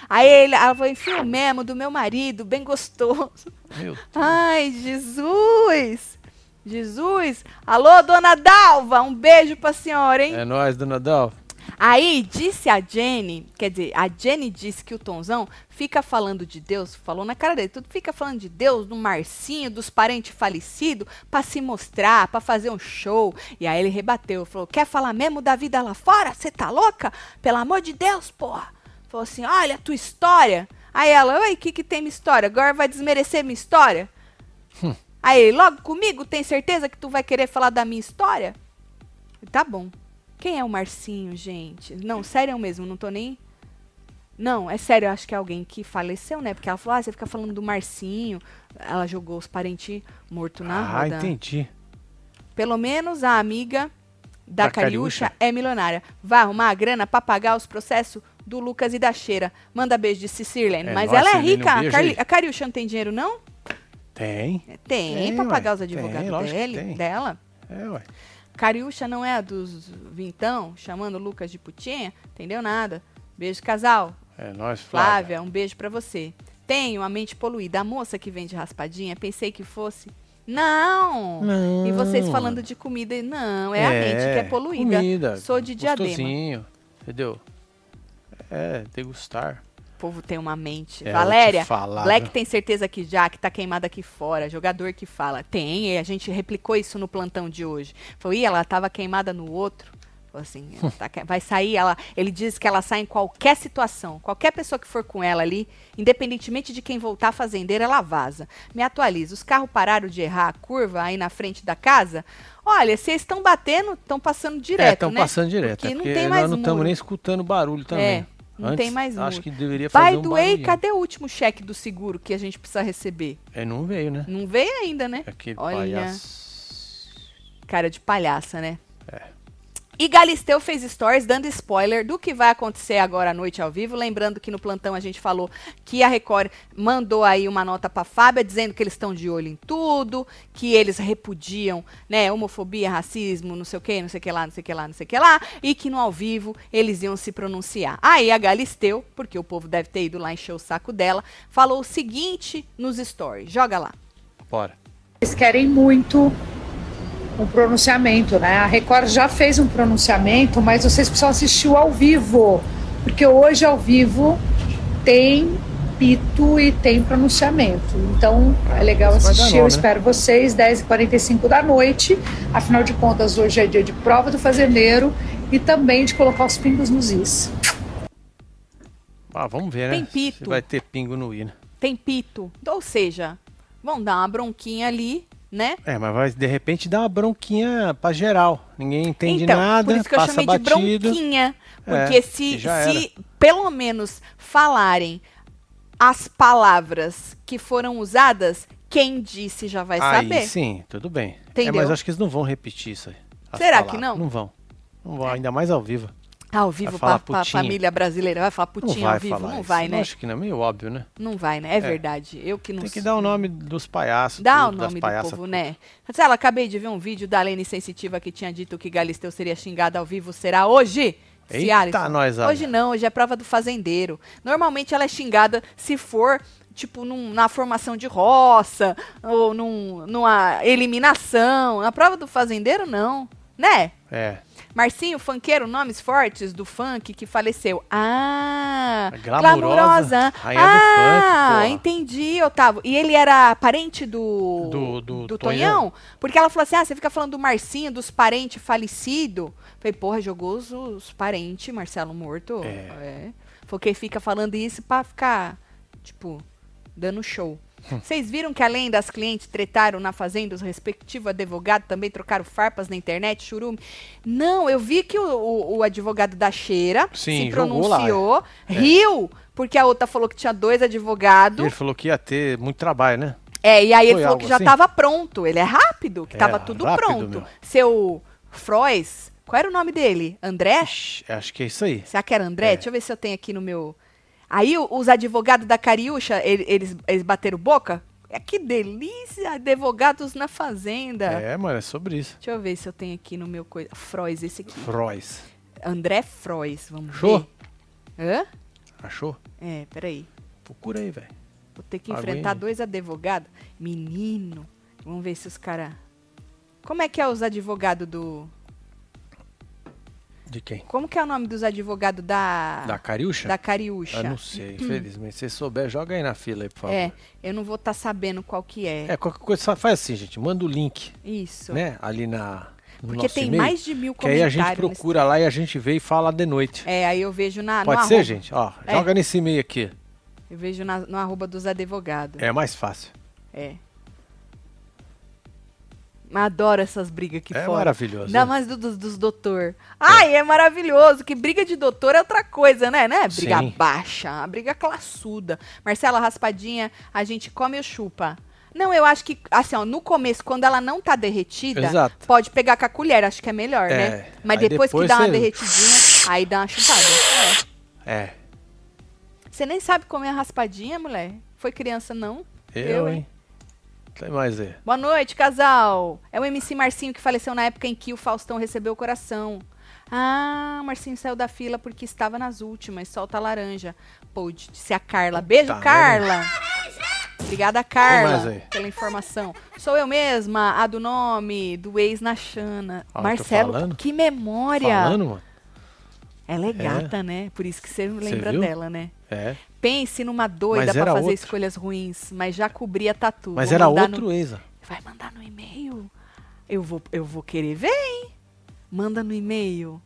Aí ele, ela falou, enfia o mesmo do meu marido, bem gostoso. Meu Ai, Jesus! Jesus! Alô, dona Dalva, um beijo pra senhora, hein? É nóis, dona Dal. Aí disse a Jenny, quer dizer, a Jenny disse que o Tonzão fica falando de Deus, falou na cara dele, tudo fica falando de Deus, do Marcinho, dos parentes falecidos, pra se mostrar, pra fazer um show. E aí ele rebateu, falou: "Quer falar mesmo da vida lá fora? Você tá louca? Pelo amor de Deus, porra!" Falou assim: "Olha a tua história". Aí ela: "Oi, o que que tem minha história? Agora vai desmerecer minha história?" Aí ele: "Logo comigo, tem certeza que tu vai querer falar da minha história?" Tá bom. Quem é o Marcinho, gente? Não, sério mesmo, não tô nem. Não, é sério, eu acho que é alguém que faleceu, né? Porque ela falou, ah, você fica falando do Marcinho. Ela jogou os parentes mortos na Ah, roda. entendi. Pelo menos a amiga da, Da Cariúcha, Cariúcha? é milionária. Vai arrumar a grana pra pagar os processos do Lucas e da Cheira. Manda beijo de Cicirlene. É Mas nóis, ela é um rica. a, beijo a Cariúcha não tem dinheiro, não? Tem. Tem, Tem, pra ué. pagar os Tem, advogados que dele, tem. dela. É, ué. Cariúcha não é a dos vintão, chamando o Lucas de putinha? Entendeu nada. Beijo, casal. É nós, Flávia. Flávia, um beijo pra você. Tenho a mente poluída. A moça que vende raspadinha, pensei que fosse. Não! Não. E vocês falando de comida, não, é, a mente que é poluída. Comida, Sou de diadema. gostosinho, Entendeu? É, degustar. O povo tem uma mente. É, Valéria, Black tem certeza que já, que tá queimada aqui fora. Jogador que fala. Tem, e a gente replicou isso no plantão de hoje. Falou, ih, ela tava queimada no outro. Falou assim, tá que- vai sair, ela, ele diz que ela sai em qualquer situação. Qualquer pessoa que for com ela ali, independentemente de quem voltar fazendeira, ela vaza. Me atualiza. Os carros pararam de errar a curva aí na frente da casa? Olha, vocês estão batendo, estão passando é, direto, estão né? passando direto. Porque é não porque tem nós mais não estamos nem escutando barulho também. É, não Antes, tem mais Acho muro. que deveria fazer By um the way, barulhinho. cadê o último cheque do seguro que a gente precisa receber? É, não veio, né? Não veio ainda, né? Aquele Olha. palhaço. Cara de palhaça, né? É. E Galisteu fez stories dando spoiler do que vai acontecer agora à noite ao vivo. Lembrando que no plantão a gente falou que a Record mandou aí uma nota pra Fábia dizendo que eles estão de olho em tudo, que eles repudiam, né, homofobia, racismo, não sei o que, não sei o que lá, não sei o que lá, não sei o que lá, e que no ao vivo eles iam se pronunciar. Aí a Galisteu, porque o povo deve ter ido lá encher o saco dela, falou o seguinte nos stories. Joga lá. Bora. Eles querem muito um pronunciamento, né? A Record já fez um pronunciamento, mas vocês precisam assistir o ao vivo, porque hoje ao vivo tem pito e tem pronunciamento. Então é legal Isso assistir. Eu né? espero vocês 10h45 da noite. Afinal de contas, hoje é dia de prova do fazendeiro e também de colocar os pingos nos is. Ah, vamos ver, né? Tem pito. Se vai ter pingo no hino. Tem pito. Ou seja, vão dar uma bronquinha ali, né? É, mas vai de repente dar uma bronquinha pra geral. Ninguém entende então, nada, por isso que eu chamei batido. de bronquinha. É, Porque se, e já se pelo menos falarem as palavras que foram usadas, quem disse já vai Aí saber. sim, tudo bem. É, Entendeu? mas acho que eles não vão repetir isso aí. Será que palavras. não? Não vão. Não vão, ainda mais ao vivo. Ah, ao vivo pra putinha. família brasileira. Vai falar putinha vai ao vivo? Não isso. vai, né? Acho que não, é meio óbvio, né? Não vai, né? É, verdade. Eu que não Tem que dar o nome dos palhaços. Dá o tudo, das nome do povo, tudo. né? Lá, acabei de ver um vídeo da Lene Sensitiva que tinha dito que Galisteu seria xingado ao vivo. Será hoje? Eita, nós. Hoje não, hoje é prova do fazendeiro. Normalmente ela é xingada se for, tipo, num- na formação de roça, ou num- numa eliminação. Na prova do fazendeiro, não. Né? É. Marcinho, funkeiro, nomes fortes do funk que faleceu. Ah, A glamurosa, rainha do ah, funk, pô. entendi, Otávio. E ele era parente do Do- do Tonhão? Porque ela falou assim: ah, você fica falando do Marcinho, dos parentes falecidos. Falei, porra, jogou os, os parentes, Marcelo morto. É. Falou que fica falando isso pra ficar, tipo, dando show. Vocês viram que além das clientes tretaram na fazenda, os respectivos advogados também trocaram farpas na internet, churume? Não, eu vi que o, o- o advogado da Cheira Sim, se pronunciou, riu, porque a outra falou que tinha dois advogados. ele falou que ia ter muito trabalho, né? É, e aí ele Foi falou algo que já assim? estava pronto. Ele é rápido, que É, estava tudo rápido, pronto. meu. Seu Frois, qual era o nome dele? André? Acho que é isso aí. Será que era André? É. Deixa eu ver se eu tenho aqui no meu. Aí os advogados da Cariúcha, ele- eles, eles bateram boca? É que delícia! Advogados na fazenda. É, mano, é sobre isso. Deixa eu ver se eu tenho aqui no meu coisa. Frois, esse aqui. Frois. André Frois, vamos Achou? ver. Hã? Achou? É, peraí. Procura aí, velho. Vou ter que Aguinha. enfrentar dois advogados. Menino. Vamos ver se os caras. Como é que é os advogados do. De quem? Como que é o nome dos advogados da. Da Cariúcha? da Cariúcha? Eu não sei, infelizmente. Se você souber, joga aí na fila aí, por favor. É, eu não vou estar sabendo qual que é. É, qualquer coisa, só faz assim, gente. Manda o link, Isso. né? Ali na. No Porque tem mais de mil Que aí comentários. a gente nesse- procura lá e a gente vê e fala de noite. É, aí eu vejo na. Pode ser, arroba. gente? Ó, É. joga nesse e-mail aqui. Eu vejo na- no arroba dos advogados. É mais fácil. É. Mas Adoro essas brigas aqui É fora. maravilhoso. Ainda mais do, dos, dos doutor. Ai, é maravilhoso. Que briga de doutor é outra coisa, né? Não é briga Sim. baixa, a briga classuda. Marcela Raspadinha, a gente come ou chupa? Não, eu acho que, assim, ó, no começo, quando ela não tá derretida, Exato. pode pegar com a colher, acho que é melhor, É. né? Mas depois, depois que dá uma você- derretidinha, aí dá uma chupada. É. É. Você nem sabe comer a raspadinha, mulher? Foi criança, não? Eu, hein? Tem mais aí. Boa noite, casal. É o MC Marcinho que faleceu na época em que o Faustão recebeu o coração. Ah, o Marcinho saiu da fila porque estava nas últimas. Solta a laranja. Pô, disse a Carla. Beijo, Puta Carla. Obrigada, Carla, pela informação. Sou eu mesma, a do nome do ex na Xana. Ó, tô Marcelo, que memória. Falando, mano. Ela é gata, né? Por isso que você lembra dela, né? É. Pense numa doida era fazer outro. escolhas ruins, mas já cobria tatu. Mas Vou era outro no- ex. ó. Vai mandar no e-mail? Eu vou, eu vou querer ver, hein? Manda no e-mail.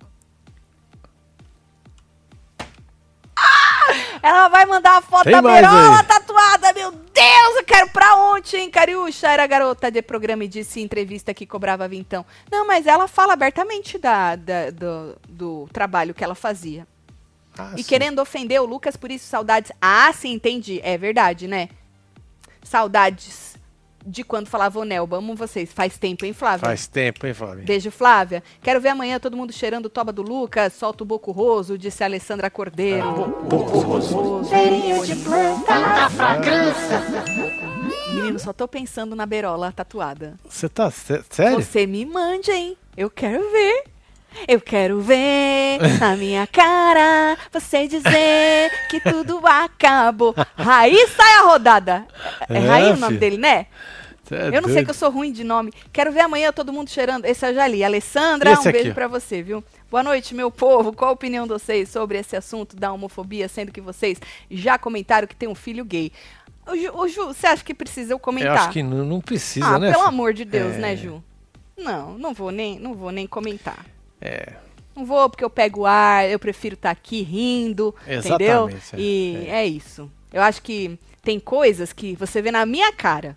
Ah! Ela vai mandar a foto Tem da Berola tatuada. Meu Deus, eu quero pra ontem, hein, Cariúcha? Era garota de programa e disse em entrevista que cobrava vintão. Não, mas ela fala abertamente da, da- do, do trabalho que ela fazia. Ah, E sim. querendo ofender o Lucas, por isso saudades. Ah, sim, entendi. É verdade, né? Saudades de quando falava o Nelba. Amo vocês. Faz tempo, hein, Flávia? Faz tempo, hein, Flávio? Beijo, Flávia. Quero ver amanhã todo mundo cheirando o toba do Lucas. Solta o boco roso, disse a Alessandra Cordeiro. boco roso. Menino, só tô pensando na berola tatuada. Você tá sé- sério? Você me mande, hein? Eu quero ver. Eu quero ver na minha cara você dizer que tudo acabou. Raí sai a rodada. É, é É, Raí o nome dele, né? É eu não sei doido. que eu sou ruim de nome. Quero ver amanhã todo mundo cheirando. Esse eu já li. Alessandra, um aqui, beijo ó. pra você, viu? Boa noite, meu povo. Qual a opinião de vocês sobre esse assunto da homofobia, sendo que vocês já comentaram que tem um filho gay? Ô, Ju, ô, Ju, você acha que precisa eu comentar? Eu acho que não, não precisa, ah, né? pelo amor de Deus, É. né, Ju? Não, não vou nem, não vou nem comentar. É. Não vou porque eu pego ar, eu prefiro estar aqui rindo, entendeu? Exatamente, é, E é. é. isso. Eu acho que tem coisas que você vê na minha cara.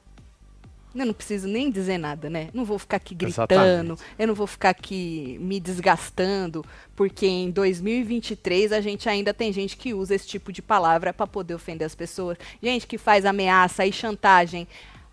Eu não preciso nem dizer nada, né? Não vou ficar aqui gritando, Exatamente. eu não vou ficar aqui me desgastando, porque em 2023 a gente ainda tem gente que usa esse tipo de palavra para poder ofender as pessoas. Gente que faz ameaça e chantagem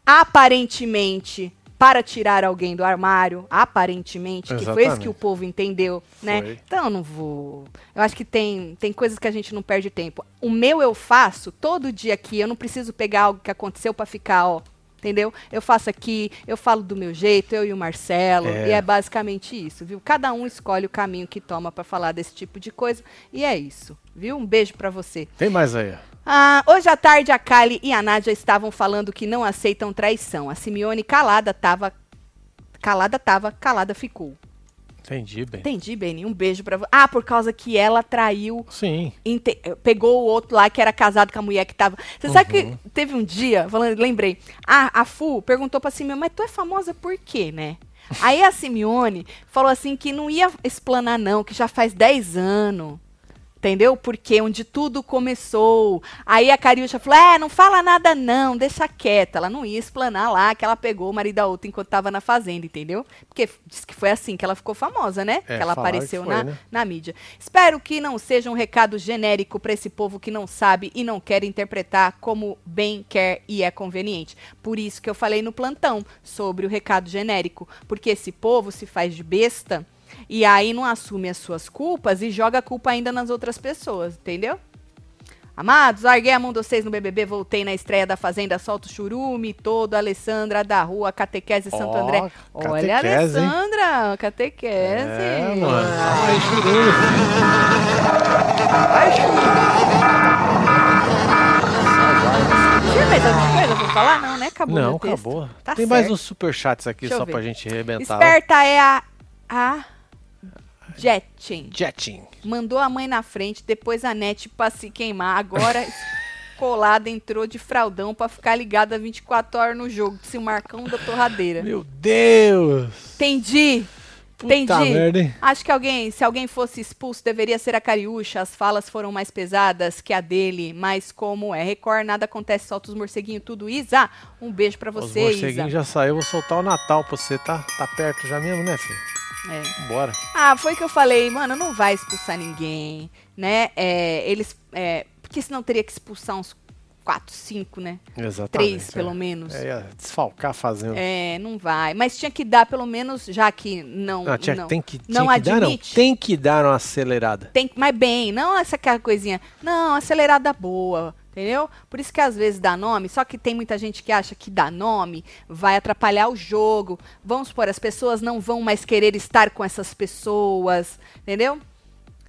aparentemente para tirar alguém do armário, aparentemente, que foi isso que Exatamente. o povo entendeu, né? Foi. Então eu não vou. Eu acho que tem, tem coisas que a gente não perde tempo. O meu eu faço todo dia aqui, eu não preciso pegar algo que aconteceu para ficar, ó. Entendeu? Eu faço aqui, eu falo do meu jeito, eu e o Marcelo, É. e é basicamente isso, viu? Cada um escolhe o caminho que toma para falar desse tipo de coisa, e é isso, viu? Um beijo para você. Tem mais aí. Ah, hoje à tarde a Kali e a Nádia estavam falando que não aceitam traição. A Simeone calada tava. Calada tava, calada ficou. Entendi, bem. Entendi, Beni. Um beijo pra você. Ah, por causa que ela traiu. Sim. inte- Pegou o outro lá que era casado com a mulher que tava. Você sabe Uhum. que teve um dia, falando, lembrei. A, a Fu perguntou pra Simeone, mas tu é famosa por quê, né? Aí a Simeone falou assim que não ia explanar, não, que já faz 10 anos. Entendeu? Porque onde tudo começou. Aí a Cariúcha falou: é, não fala nada não, deixa quieta. Ela não ia explanar lá que ela pegou o marido da outra enquanto tava na fazenda, entendeu? Porque disse que foi assim que ela ficou famosa, né? É, que ela apareceu que foi, na, né? na mídia. Espero que não seja um recado genérico para esse povo que não sabe e não quer interpretar como bem quer e é conveniente. Por isso que eu falei no plantão sobre o recado genérico, porque esse povo se faz de besta e aí não assume as suas culpas e joga a culpa ainda nas outras pessoas, entendeu? Amados, larguei a mão de vocês no BBB, voltei na estreia da Fazenda, solto o churume todo, Alessandra da Rua, Catequese Santo Ó, André. Olha, catequese, hein? Alessandra, Catequese. É, mano. Ai, churume. Tinha mais alguma coisa pra falar? Não, né? Acabou Não, acabou. Tá Tem mais certo. uns superchats aqui Deixa só pra gente arrebentar. Esperta é a... A... Jetin. Jetin. Mandou a mãe na frente, depois a net pra se queimar. Agora, colada entrou de fraldão pra ficar ligada 24 horas no jogo. Se o Marcão da torradeira. Meu Deus. Entendi. Puta Entendi. merda? Acho que alguém, se alguém fosse expulso, deveria ser a Cariúcha. As falas foram mais pesadas que a dele, mas como é Record, nada acontece, solta os morceguinhos, tudo. Isa, um beijo pra Os você, Isa. morceguinhos já saiu, vou soltar o Natal pra você, tá? Tá perto já mesmo, né, filho? É. Bora. Ah, foi que eu falei, mano, não vai expulsar ninguém, né? É, eles, é, porque senão teria que expulsar uns quatro, cinco, né? Exatamente. Três, é. pelo menos. É, desfalcar fazendo. É, não vai. Mas tinha que dar pelo menos, já que não. Não, tinha, não, tem que, não tinha que dar, não. admite. Tem que dar uma acelerada. Tem, mas bem, não essa coisinha. Não, acelerada boa. Entendeu? Por isso que às vezes dá nome, só que tem muita gente que acha que dar nome vai atrapalhar o jogo. Vamos supor, as pessoas não vão mais querer estar com essas pessoas, entendeu?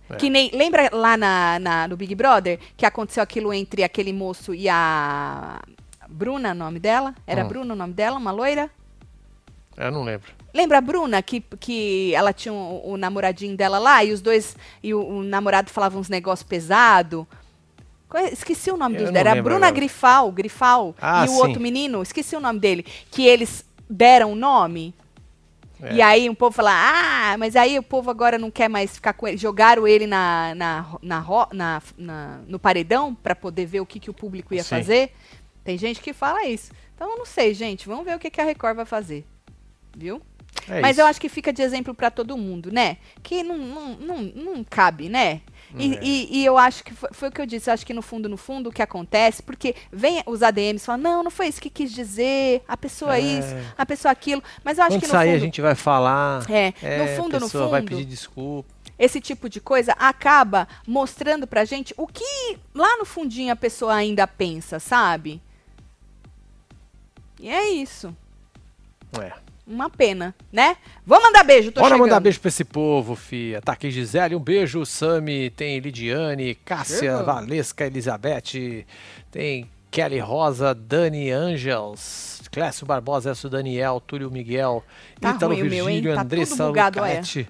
É. Que nem. Lembra lá na, na- no Big Brother que aconteceu aquilo entre aquele moço e a. Bruna, o nome dela? Era Hum. Bruna o nome dela? Uma loira? Eu não lembro. Lembra a Bruna que, que ela tinha o, o namoradinho dela lá e os dois. E o, o namorado falava uns negócios pesados? Esqueci o nome Eu dos Era a Bruna agora. Grifal, Grifal Ah, e o sim. outro menino, esqueci o nome dele. Que eles deram o nome. É. E aí o povo fala, ah, mas aí o povo agora não quer mais ficar com ele. Jogaram ele na, na, na, na- na- no paredão para poder ver o que, que o público ia Sim. fazer. Tem gente que fala isso. Então eu não sei, gente. Vamos ver o que, que a Record vai fazer. Viu? É Mas isso. eu acho que fica de exemplo para todo mundo, né? Que não, não, não, não cabe, né? E, É. e- e eu acho que foi, foi o que eu disse. Eu acho que no fundo, no fundo, o que acontece, porque vem os ADMs e falam, não, não foi isso que quis dizer, a pessoa É. isso, a pessoa aquilo. Mas eu acho Quando que no sair fundo, a gente vai falar. É, É, no fundo, a no pessoa fundo, vai pedir desculpa. esse tipo de coisa acaba mostrando pra gente o que lá no fundinho a pessoa ainda pensa, sabe? E é isso. É. Uma pena, né? Vamos mandar beijo, tô Bora chegando. mandar beijo pra esse povo, fia. Tá aqui Gisele, um beijo. Sami, tem Lidiane, Cássia, Chega. Valesca, Elizabeth, tem Kelly Rosa, Dani Angels, Clécio Barbosa, Elcio Daniel, Túlio Miguel, Tá Ítalo ruim o meu? Virgílio, Tá Andressa bugado, olha. Lucanetti.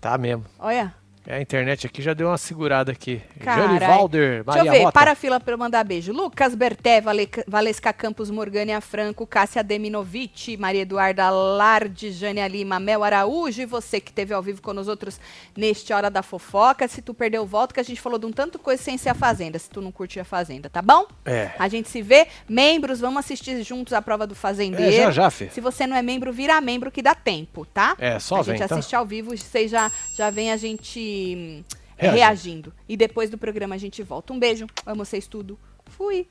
Tá mesmo. Olha. É, A internet aqui já deu uma segurada aqui. Jane Valder, Deixa eu Maria ver, Mota. para a fila para eu mandar beijo. Lucas Berté, Vale- Valesca Campos, Morgânia Franco, Cássia Deminovic, Maria Eduarda Larde, Jânia Lima, Mel Araújo e você que esteve ao vivo com nós outros neste Hora da Fofoca. Se tu perdeu, volta que a gente falou de um tanto coisa sem ser a Fazenda, se tu não curtiu a Fazenda, tá bom? É. A gente se vê. Membros, vamos assistir juntos a prova do Fazendeiro. É, já já, Fê. Se você não é membro, vira membro que dá tempo, tá? É, só a vem, gente tá? assiste ao vivo, vocês já, já vem a gente hum, Reagindo. reagindo. E depois do programa a gente volta. Um beijo, amo vocês tudo. Fui.